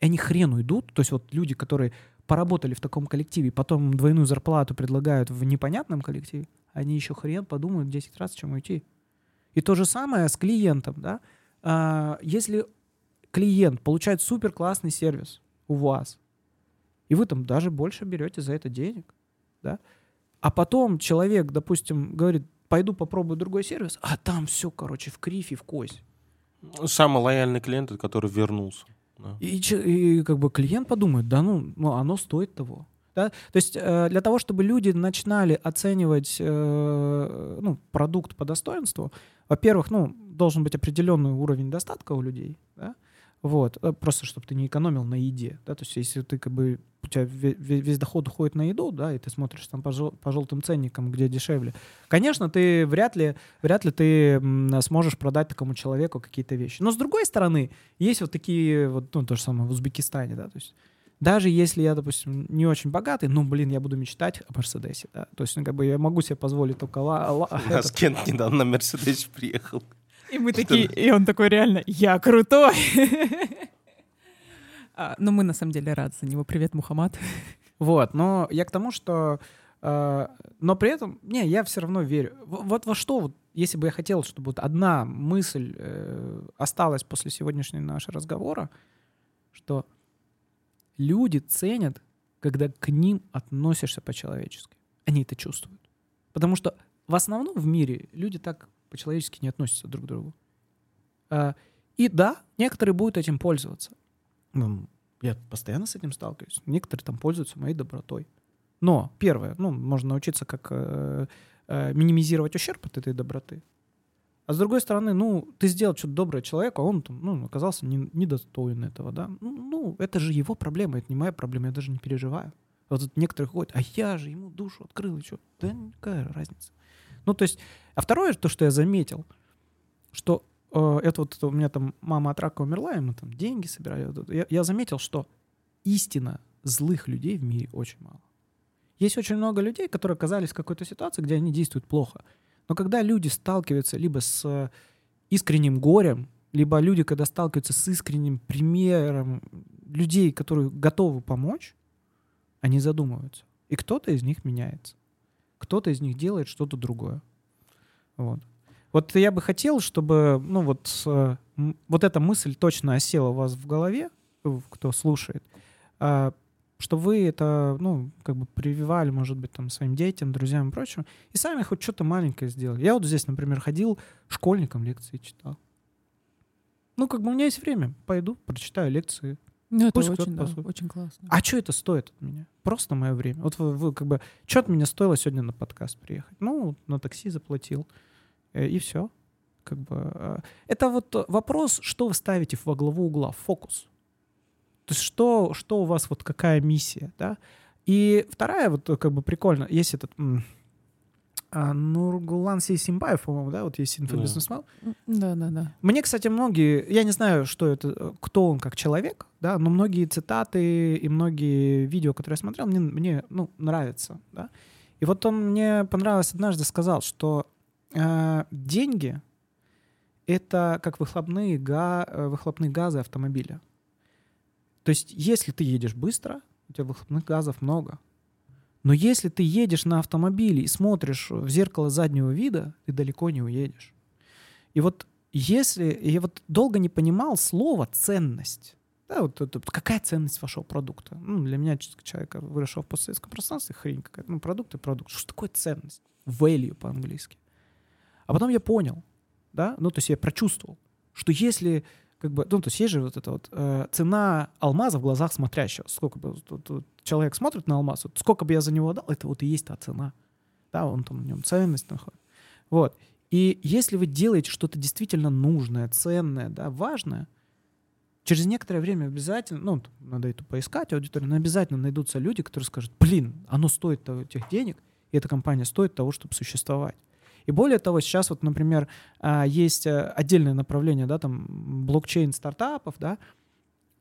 И они хрену идут. То есть вот люди, которые поработали в таком коллективе, потом двойную зарплату предлагают в непонятном коллективе, они еще хрен подумают 10 раз, чем уйти. И то же самое с клиентом. Да? А, если клиент получает супер классный сервис у вас, и вы там даже больше берете за это денег. Да? А потом человек, допустим, говорит, пойду попробую другой сервис, а там все, короче, в крифе, в кость. Самый лояльный клиент, который вернулся. Да. И, и, как бы клиент подумает, да ну, ну оно стоит того. Да? То есть э, для того, чтобы люди начинали оценивать э, ну, продукт по достоинству, во-первых, ну, должен быть определенный уровень достатка у людей. Да? Вот, э, просто чтобы ты не экономил на еде, да, то есть если ты как бы, у тебя весь, доход уходит на еду, да, и ты смотришь там по, жел, по желтым ценникам, где дешевле, конечно, ты вряд ли, вряд ли ты сможешь продать такому человеку какие-то вещи. Но с другой стороны, есть вот такие, вот, ну, то же самое в Узбекистане, да, то есть даже если я, допустим, не очень богатый, ну, блин, я буду мечтать о Мерседесе, да, то есть, ну, как бы я могу себе позволить только... Ла, ла, У нас Кент недавно на Мерседесе приехал. И мы такие, и он такой реально, я крутой. а, но мы на самом деле рады за него. Привет, Мухаммад. Вот, но я к тому, что... Э, но при этом, не, я все равно верю. Вот во что, вот, если бы я хотел, чтобы вот одна мысль э, осталась после сегодняшнего нашего разговора, что люди ценят, когда к ним относишься по-человечески. Они это чувствуют. Потому что в основном в мире люди так по-человечески не относятся друг к другу. А, и да, некоторые будут этим пользоваться. Ну, я постоянно с этим сталкиваюсь. Некоторые там пользуются моей добротой. Но первое, ну, можно научиться, как э, э, минимизировать ущерб от этой доброты. А с другой стороны, ну, ты сделал что-то доброе человеку, а он там, ну, оказался не, недостоин этого, да. Ну, ну, это же его проблема, это не моя проблема, я даже не переживаю. Вот тут некоторые ходят, а я же ему душу открыл, и что? Да какая разница? Ну, то есть, а второе, то, что я заметил, что э, это вот у меня там мама от рака умерла, и мы там деньги собирали. Я, я заметил, что истинно злых людей в мире очень мало. Есть очень много людей, которые оказались в какой-то ситуации, где они действуют плохо. Но когда люди сталкиваются либо с искренним горем, либо люди, когда сталкиваются с искренним примером людей, которые готовы помочь, они задумываются. И кто-то из них меняется. Кто-то из них делает что-то другое. Вот. Вот я бы хотел, чтобы, ну вот, вот эта мысль точно осела у вас в голове, кто слушает, а, чтобы вы это, ну, как бы прививали, может быть, там, своим детям, друзьям и прочим, и сами хоть что-то маленькое сделали. Я вот здесь, например, ходил, школьникам лекции читал. Ну, как бы у меня есть время, пойду, прочитаю лекции. Ну, это Пусть очень, да, очень классно. А что это стоит от меня? Просто мое время. Вот вы, вы как бы, что от меня стоило сегодня на подкаст приехать? Ну, на такси заплатил, э, и все. Как бы, э, это вот вопрос, что вы ставите во главу угла, фокус. То есть что, что у вас, вот какая миссия, да? И вторая, вот как бы прикольно, есть этот а, Нургулан Сейсимбаев, по-моему, да, вот есть инфобизнес да. да, да, да. Мне, кстати, многие, я не знаю, что это, кто он как человек, да, но многие цитаты и многие видео, которые я смотрел, мне, мне ну, нравятся, да. И вот он мне понравилось однажды сказал, что э, деньги это как выхлопные, га, э, выхлопные газы автомобиля. То есть, если ты едешь быстро, у тебя выхлопных газов много. Но если ты едешь на автомобиле и смотришь в зеркало заднего вида, ты далеко не уедешь. И вот если... Я вот долго не понимал слова «ценность». Да, вот, вот какая ценность вашего продукта? Ну, для меня, человека, выросшего в постсоветском пространстве, хрень какая-то. Ну, продукт и продукт. Что такое ценность? Value по-английски. А потом я понял, да, ну, то есть я прочувствовал, что если как бы, ну, то есть есть же вот эта вот э, цена алмаза в глазах смотрящего. Сколько бы тут, тут человек смотрит на алмаз, вот сколько бы я за него дал, это вот и есть та цена. Да, он там в нем ценность находит. Вот. И если вы делаете что-то действительно нужное, ценное, да, важное, через некоторое время обязательно, ну, надо это поискать, аудиторию, но обязательно найдутся люди, которые скажут, блин, оно стоит этих денег, и эта компания стоит того, чтобы существовать. И более того, сейчас вот, например, а, есть э, отдельное направление, да, там блокчейн стартапов, да,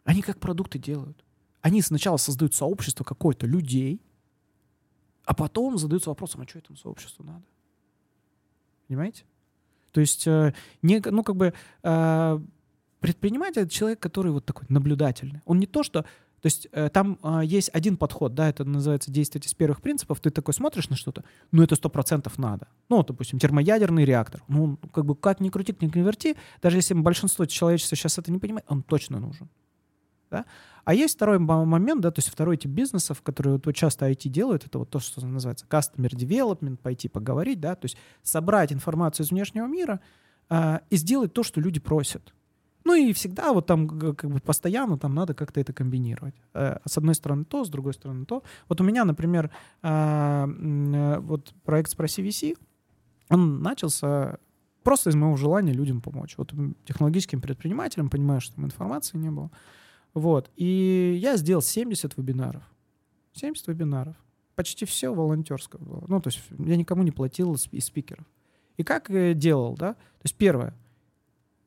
они как продукты делают. Они сначала создают сообщество какое-то людей, а потом задаются вопросом, а что этому сообществу надо? Понимаете? То есть, э, не, ну, как бы, э, предприниматель — это человек, который вот такой наблюдательный. Он не то, что то есть э, там э, есть один подход, да, это называется действовать из первых принципов. Ты такой смотришь на что-то, ну это сто процентов надо. Ну, допустим, термоядерный реактор. Ну, как бы как ни крути, как ни верти, даже если большинство человечества сейчас это не понимает, он точно нужен. Да? А есть второй момент, да, то есть второй тип бизнесов, который вот часто IT делают, это вот то, что называется customer development, пойти поговорить, да, то есть собрать информацию из внешнего мира э, и сделать то, что люди просят. Ну и всегда вот там как бы постоянно там надо как-то это комбинировать. Э, с одной стороны то, с другой стороны то. Вот у меня, например, а, э, вот проект «Спроси VC», он начался просто из моего желания людям помочь. Вот технологическим предпринимателям, понимаю, что там информации не было. Вот. И я сделал 70 вебинаров. 70 вебинаров. Почти все волонтерское было. Ну, то есть я никому не платил из спикеров. И как я делал, да? То есть первое —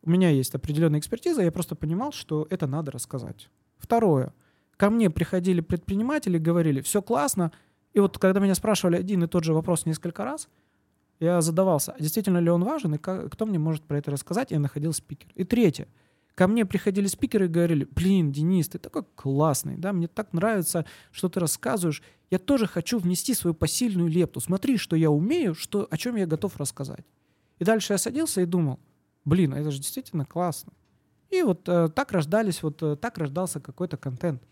у меня есть определенная экспертиза, я просто понимал, что это надо рассказать. Второе. Ко мне приходили предприниматели, говорили, все классно. И вот когда меня спрашивали один и тот же вопрос несколько раз, я задавался, а действительно ли он важен, и как, кто мне может про это рассказать, я находил спикер. И третье. Ко мне приходили спикеры и говорили, блин, Денис, ты такой классный, да, мне так нравится, что ты рассказываешь. Я тоже хочу внести свою посильную лепту. Смотри, что я умею, что, о чем я готов рассказать. И дальше я садился и думал, блин, это же действительно классно. И вот э, так рождались, вот э, так рождался какой-то контент.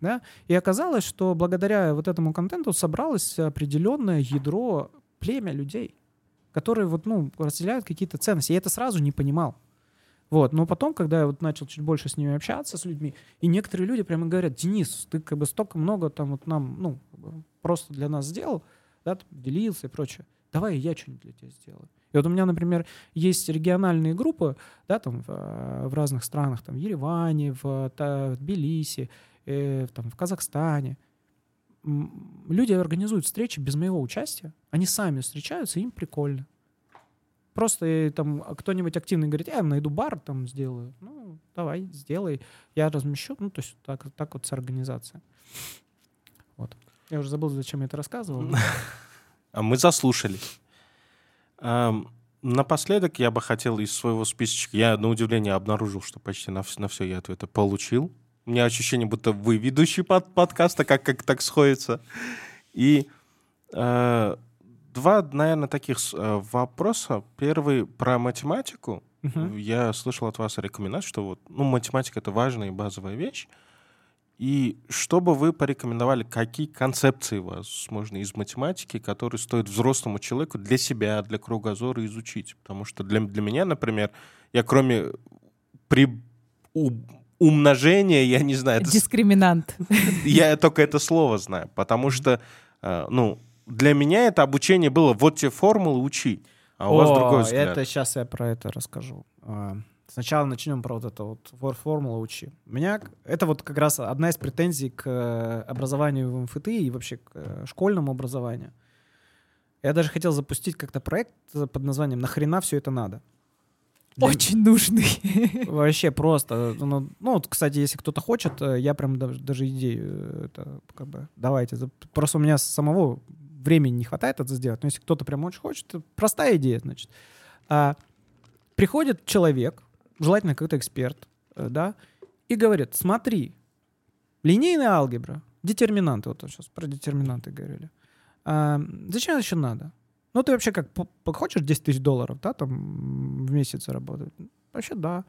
Да? И оказалось, что благодаря вот этому контенту собралось определенное ядро, племя людей, которые вот, ну, разделяют какие-то ценности. Я это сразу не понимал. Вот. Но потом, когда я вот начал чуть больше с ними общаться, с людьми, и некоторые люди прямо говорят, Денис, ты как бы столько много там вот нам, ну, просто для нас сделал, да, делился и прочее. Давай я что-нибудь для тебя сделаю. И вот у меня, например, есть региональные группы, да, там в, э, в разных странах, там в Ереване, в, в Тбилиси, э, там, в Казахстане. Люди организуют встречи без моего участия. Они сами встречаются, им прикольно. Просто там кто-нибудь активный говорит, я найду бар, там сделаю. Ну, давай, сделай. Я размещу. Ну, то есть так, так вот с организацией. Вот. Я уже забыл, зачем я это рассказывал. А мы заслушались. Напоследок я бы хотел из своего списочка, я на удивление обнаружил, что почти на, на все я ответы получил. У меня ощущение, будто вы ведущий под, подкаста, как, как так сходится. И э, два, наверное, таких э, вопроса. Первый про математику. Uh-huh. Я слышал от вас рекомендацию, что вот, ну, математика — это важная и базовая вещь. И что бы вы порекомендовали, какие концепции возможно из математики, которые стоит взрослому человеку для себя, для кругозора изучить? Потому что для, для меня, например, я кроме при у, умножения, я не знаю... Дискриминант. Я только это слово знаю, потому что, э, ну, для меня это обучение было вот те формулы учи, а у О, вас другой взгляд. Это сейчас я про это расскажу. А, Сначала начнем про вот это вот формула учи. У меня это вот как раз одна из претензий к э, образованию в МФТ и вообще к э, школьному образованию. Я даже хотел запустить как-то проект под названием «Нахрена все это надо?». Очень нужный. Вообще просто. Ну, ну, вот, кстати, если кто-то хочет, э, я прям даже, даже идею это как бы давайте. Просто у меня самого времени не хватает это сделать. Но если кто-то прям очень хочет, простая идея, значит. А, приходит человек, желательно какой-то эксперт, э, да, и говорит, смотри, линейная алгебра, детерминанты, вот сейчас про детерминанты говорили. А, зачем еще надо? Ну, ты вообще как, хочешь 10 тысяч долларов, да, там в месяц заработать? Вообще, да.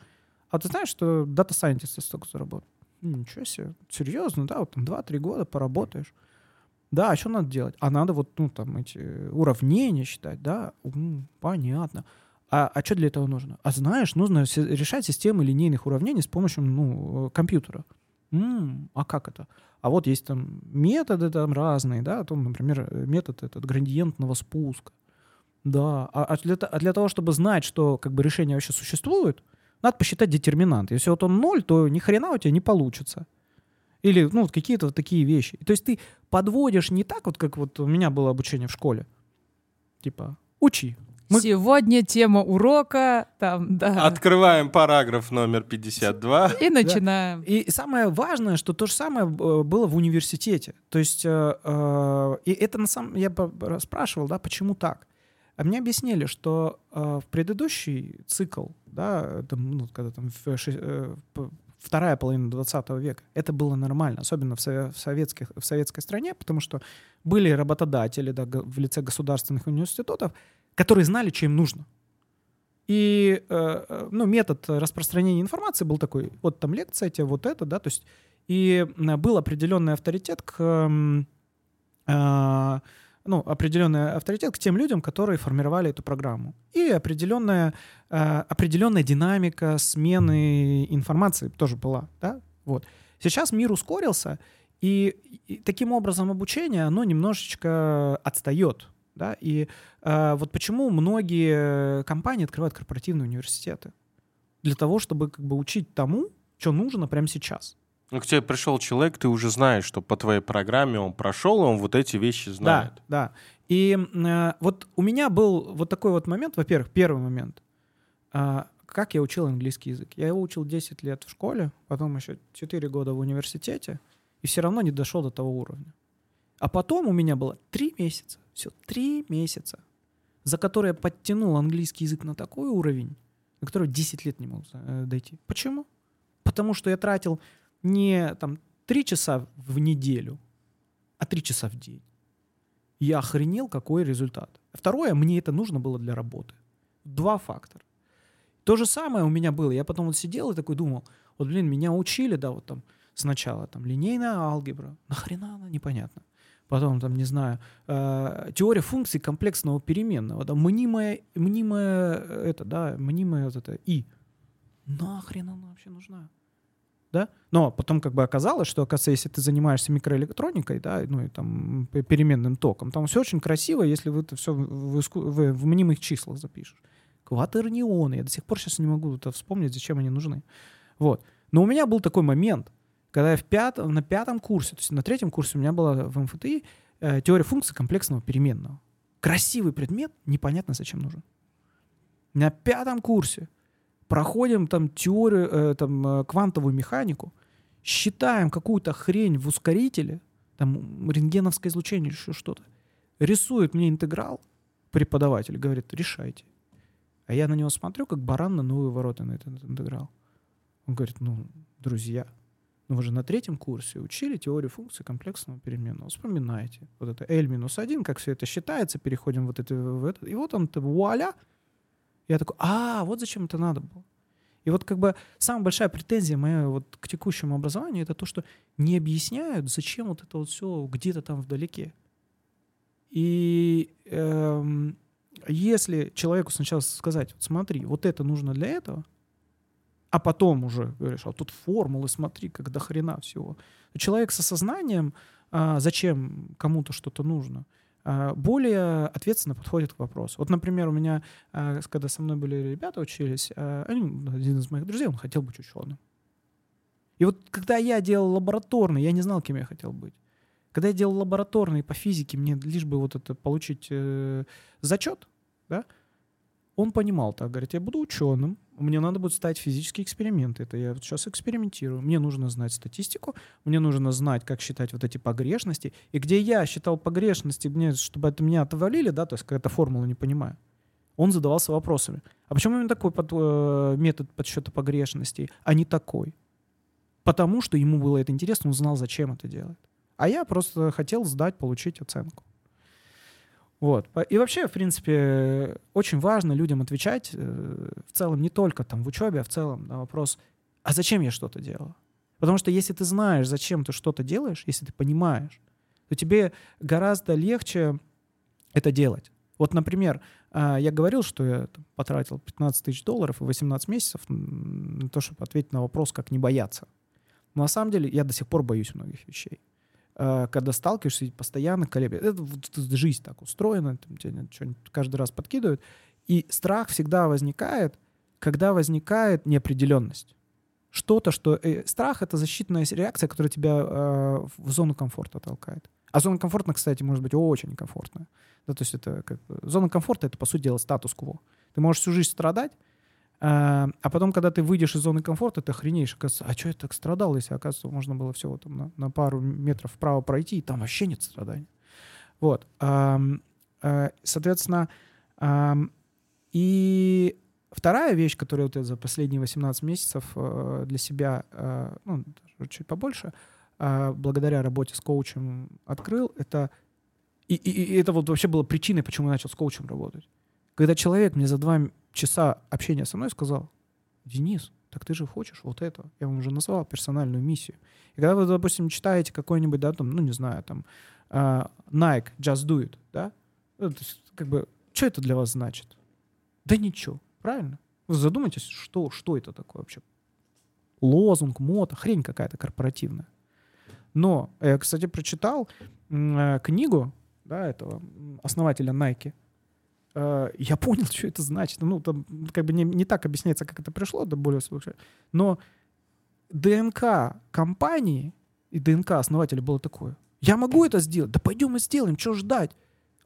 А ты знаешь, что дата сайентисты столько заработают? Ничего себе, серьезно, да, вот там 2-3 года поработаешь. Да, а что надо делать? А надо вот, ну, там, эти уравнения считать, да? М, понятно. А, а что для этого нужно? А знаешь, нужно решать системы линейных уравнений с помощью ну, компьютера. М-м, а как это? А вот есть там методы там разные, да, там, например, метод этот градиентного спуска. Да, а, а, для, а для того, чтобы знать, что как бы решение вообще существует, надо посчитать детерминант. Если вот он ноль, то ни хрена у тебя не получится. Или, ну, вот какие-то вот такие вещи. То есть ты подводишь не так вот, как вот у меня было обучение в школе. Типа, учи, мы... Сегодня тема урока, там, да. Открываем параграф номер 52. И начинаем. Да. И самое важное, что то же самое э, было в университете. То есть, э, э, и это на самом... Я спрашивал, да, почему так? А мне объяснили, что э, в предыдущий цикл, да, там, ну, когда там в, э, вторая половина 20 века, это было нормально, особенно в, советских, в советской стране, потому что были работодатели да, в лице государственных университетов, которые знали, что им нужно. И э, э, ну, метод распространения информации был такой, вот там лекция тебе, вот это, да, то есть и был определенный авторитет к, э, ну, определенный авторитет к тем людям, которые формировали эту программу. И определенная, э, определенная динамика смены информации тоже была, да, вот. Сейчас мир ускорился, и, и таким образом обучение, оно немножечко отстает да? И э, вот почему многие компании открывают корпоративные университеты? Для того, чтобы как бы учить тому, что нужно прямо сейчас. Ну, к тебе пришел человек, ты уже знаешь, что по твоей программе он прошел, и он вот эти вещи знает. Да, да. И э, вот у меня был вот такой вот момент, во-первых, первый момент. Э, как я учил английский язык? Я его учил 10 лет в школе, потом еще 4 года в университете, и все равно не дошел до того уровня. А потом у меня было 3 месяца все, три месяца, за которые я подтянул английский язык на такой уровень, на который 10 лет не мог э, дойти. Почему? Потому что я тратил не там три часа в неделю, а три часа в день. Я охренел, какой результат. Второе, мне это нужно было для работы. Два фактора. То же самое у меня было. Я потом вот сидел и такой думал, вот, блин, меня учили, да, вот там сначала там линейная алгебра. Нахрена она, непонятно потом, там, не знаю, э, теория функций комплексного переменного, да, мнимая, мнимая, это, да, мнимая вот это «и». Нахрен она вообще нужна? Да? Но потом как бы оказалось, что, оказывается, если ты занимаешься микроэлектроникой, да, ну и там переменным током, там все очень красиво, если вы это все в, в, в, в мнимых числах запишешь. Кватернионы, я до сих пор сейчас не могу это вспомнить, зачем они нужны. Вот. Но у меня был такой момент, когда я в пят, на пятом курсе, то есть на третьем курсе у меня была в МФТИ э, теория функций комплексного переменного. Красивый предмет, непонятно зачем нужен. На пятом курсе проходим там теорию, э, там, э, квантовую механику, считаем какую-то хрень в ускорителе, там рентгеновское излучение или еще что-то, рисует мне интеграл, преподаватель говорит, решайте. А я на него смотрю, как баран на новые ворота на этот интеграл. Он говорит, ну, друзья, ну вы же на третьем курсе учили теорию функций комплексного переменного. Вспоминайте. Вот это L минус 1, как все это считается, переходим вот это в это. И вот он, вуаля, я такой, а, вот зачем это надо было. И вот как бы самая большая претензия моя вот к текущему образованию это то, что не объясняют, зачем вот это вот все где-то там вдалеке. И эм, если человеку сначала сказать, вот смотри, вот это нужно для этого, а потом уже говоришь, а тут формулы, смотри, как до хрена всего. Человек с осознанием, а, зачем кому-то что-то нужно, более ответственно подходит к вопросу. Вот, например, у меня, а, когда со мной были ребята учились, а, один из моих друзей, он хотел быть ученым. И вот когда я делал лабораторный, я не знал, кем я хотел быть. Когда я делал лабораторный по физике, мне лишь бы вот это получить э, зачет, да, он понимал так, говорит, я буду ученым, мне надо будет ставить физические эксперименты. Это я вот сейчас экспериментирую. Мне нужно знать статистику, мне нужно знать, как считать вот эти погрешности. И где я считал погрешности, мне, чтобы это меня отвалили, да, то есть какая-то формула не понимаю, он задавался вопросами. А почему именно такой под, э, метод подсчета погрешностей, а не такой? Потому что ему было это интересно, он знал, зачем это делать. А я просто хотел сдать, получить оценку. Вот. И вообще, в принципе, очень важно людям отвечать э, в целом не только там в учебе, а в целом на вопрос, а зачем я что-то делаю? Потому что если ты знаешь, зачем ты что-то делаешь, если ты понимаешь, то тебе гораздо легче это делать. Вот, например, а, я говорил, что я потратил 15 тысяч долларов и 18 месяцев на то, чтобы ответить на вопрос, как не бояться. Но на самом деле я до сих пор боюсь многих вещей. Э, когда сталкиваешься, постоянно колеблет. Это жизнь так устроена, там, тебе что-нибудь каждый раз подкидывают. И страх всегда возникает, когда возникает неопределенность. Что-то, что... Э, страх — это защитная реакция, которая тебя э, в зону комфорта толкает. А зона комфорта, кстати, может быть очень комфортная. Да, то есть это как зона комфорта — это, по сути дела, статус-кво. Ты можешь всю жизнь страдать, а, а потом, когда ты выйдешь из зоны комфорта, ты охренеешь. Оказывается, а что я так страдал, если, оказывается, можно было всего там на, на пару метров вправо пройти, и там вообще нет страданий. Вот. А, соответственно, и вторая вещь, которую вот я за последние 18 месяцев э, для себя, э, ну, чуть побольше, э, благодаря работе с коучем открыл, это и, и, и это вот вообще было причиной, почему я начал с коучем работать. Когда человек мне за два часа общения со мной сказал, Денис, так ты же хочешь вот это. Я вам уже назвал персональную миссию. И когда вы, допустим, читаете какой-нибудь, да, там, ну, не знаю, там, uh, Nike, Just Do It, да, ну, как бы, что это для вас значит? Да ничего, правильно? Вы задумайтесь, что, что это такое вообще? Лозунг, мото, хрень какая-то корпоративная. Но я, кстати, прочитал э, книгу да, этого основателя Nike, Э, я понял, что это значит. Ну, там как бы не, не так объясняется, как это пришло, до более Но ДНК компании и ДНК основателя было такое. Я могу это сделать? Да пойдем и сделаем, что ждать?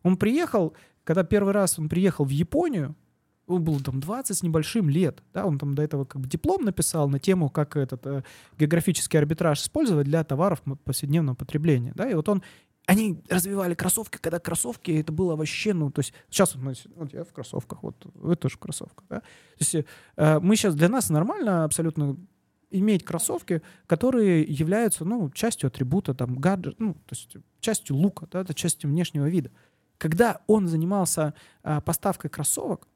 Он приехал, когда первый раз он приехал в Японию, он был там 20 с небольшим лет, да, он там до этого как бы диплом написал на тему, как этот э, географический арбитраж использовать для товаров повседневного потребления, да, и вот он они развивали кроссовки, когда кроссовки это было вообще, ну, то есть сейчас вот, вот я в кроссовках, вот вы тоже в кроссовках, да? То есть э, мы сейчас, для нас нормально абсолютно иметь кроссовки, которые являются, ну, частью атрибута, там, гаджет, ну, то есть частью лука, да, это частью внешнего вида. Когда он занимался э, поставкой кроссовок,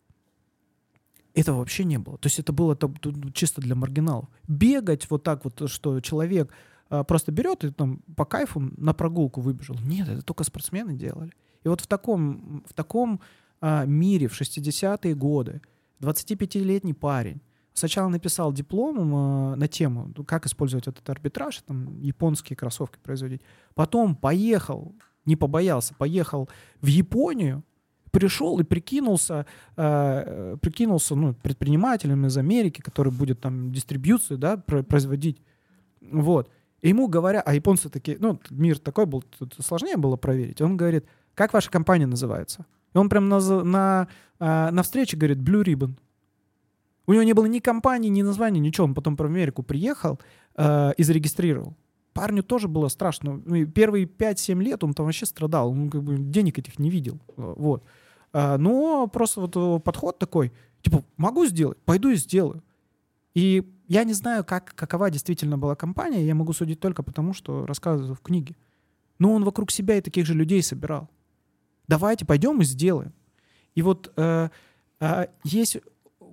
этого вообще не было. То есть это было там, чисто для маргиналов. Бегать вот так вот, что человек просто берет и там по кайфу на прогулку выбежал. Нет, это только спортсмены делали. И вот в таком, в таком а, мире в 60-е годы 25-летний парень сначала написал диплом э, на тему, ну, как использовать этот арбитраж, там, японские кроссовки производить. Потом поехал, не побоялся, поехал в Японию, пришел и прикинулся, э, прикинулся ну, предпринимателем из Америки, который будет там дистрибьюцию да, производить. Вот. И ему говорят, а японцы такие, ну, мир такой был, тут сложнее было проверить. Он говорит, как ваша компания называется? И он прям на, на, э, на встрече говорит, Blue Ribbon. У него не было ни компании, ни названия, ничего. Он потом про Америку приехал э, и зарегистрировал. Парню тоже было страшно. Ну, первые 5-7 лет он там вообще страдал. Он как бы денег этих не видел. Вот. А, но просто вот подход такой, типа, могу сделать, пойду и сделаю. И я не знаю, как, какова действительно была компания, я могу судить только потому, что рассказываю в книге. Но он вокруг себя и таких же людей собирал. Давайте пойдем и сделаем. И вот э, э, есть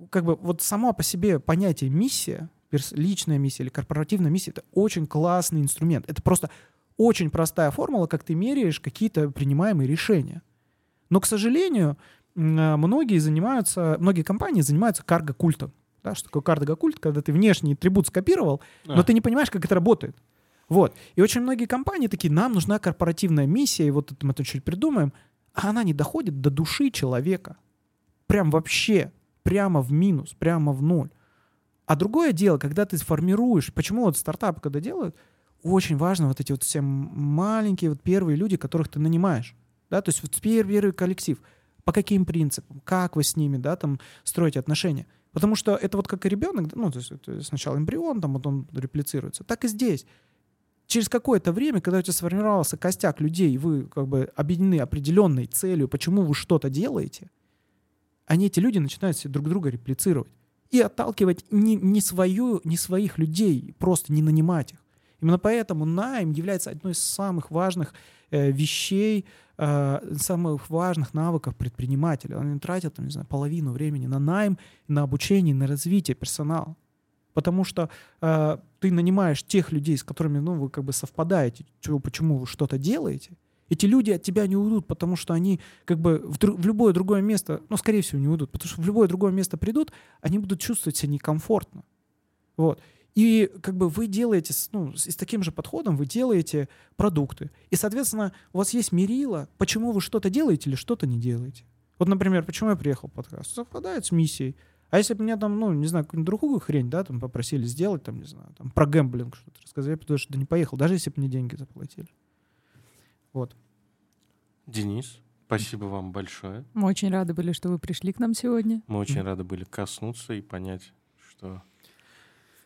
как бы вот само по себе понятие миссия, личная миссия или корпоративная миссия, это очень классный инструмент. Это просто очень простая формула, как ты меряешь какие-то принимаемые решения. Но, к сожалению, многие занимаются, многие компании занимаются карго-культом. Да, что такое карго-культ? Когда ты внешний атрибут скопировал, а. но ты не понимаешь, как это работает. Вот. И очень многие компании такие, нам нужна корпоративная миссия, и вот это мы тут чуть придумаем, а она не доходит до души человека. Прям вообще прямо в минус, прямо в ноль. А другое дело, когда ты сформируешь, почему вот стартапы, когда делают, очень важно вот эти вот все маленькие вот первые люди, которых ты нанимаешь. Да, то есть вот первый, первый коллектив. По каким принципам, как вы с ними, да, там строите отношения. Потому что это вот как и ребенок, ну, то есть сначала эмбрион, там вот он реплицируется. Так и здесь. Через какое-то время, когда у тебя сформировался костяк людей, вы как бы объединены определенной целью, почему вы что-то делаете – они, эти люди, начинают друг друга реплицировать. И отталкивать не, не, свою, не своих людей, просто не нанимать их. Именно поэтому найм является одной из самых важных э, вещей, э, самых важных навыков предпринимателя. Они тратят, не знаю, половину времени на найм, на обучение, на развитие персонала. Потому что э, ты нанимаешь тех людей, с которыми ну, вы как бы совпадаете, чего, почему вы что-то делаете, эти люди от тебя не уйдут, потому что они как бы в, в любое другое место, ну, скорее всего, не уйдут, потому что в любое другое место придут, они будут чувствовать себя некомфортно. Вот. И как бы вы делаете, ну, с таким же подходом вы делаете продукты. И, соответственно, у вас есть мерило, почему вы что-то делаете или что-то не делаете. Вот, например, почему я приехал в подкаст? Совпадает с миссией. А если бы меня там, ну, не знаю, какую-нибудь другую хрень, да, там попросили сделать, там, не знаю, там, про гэмблинг что-то рассказать, я потому что не поехал, даже если бы мне деньги заплатили. Вот. Денис, спасибо вам большое. Мы очень рады были, что вы пришли к нам сегодня. Мы очень рады были коснуться и понять, что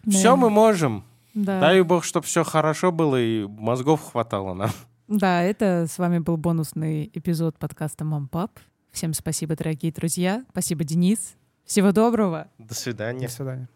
да. все мы можем. Да. Дай бог, чтобы все хорошо было и мозгов хватало нам. Да, это с вами был бонусный эпизод подкаста «Мам, пап». Всем спасибо, дорогие друзья. Спасибо, Денис. Всего доброго. До свидания. До свидания.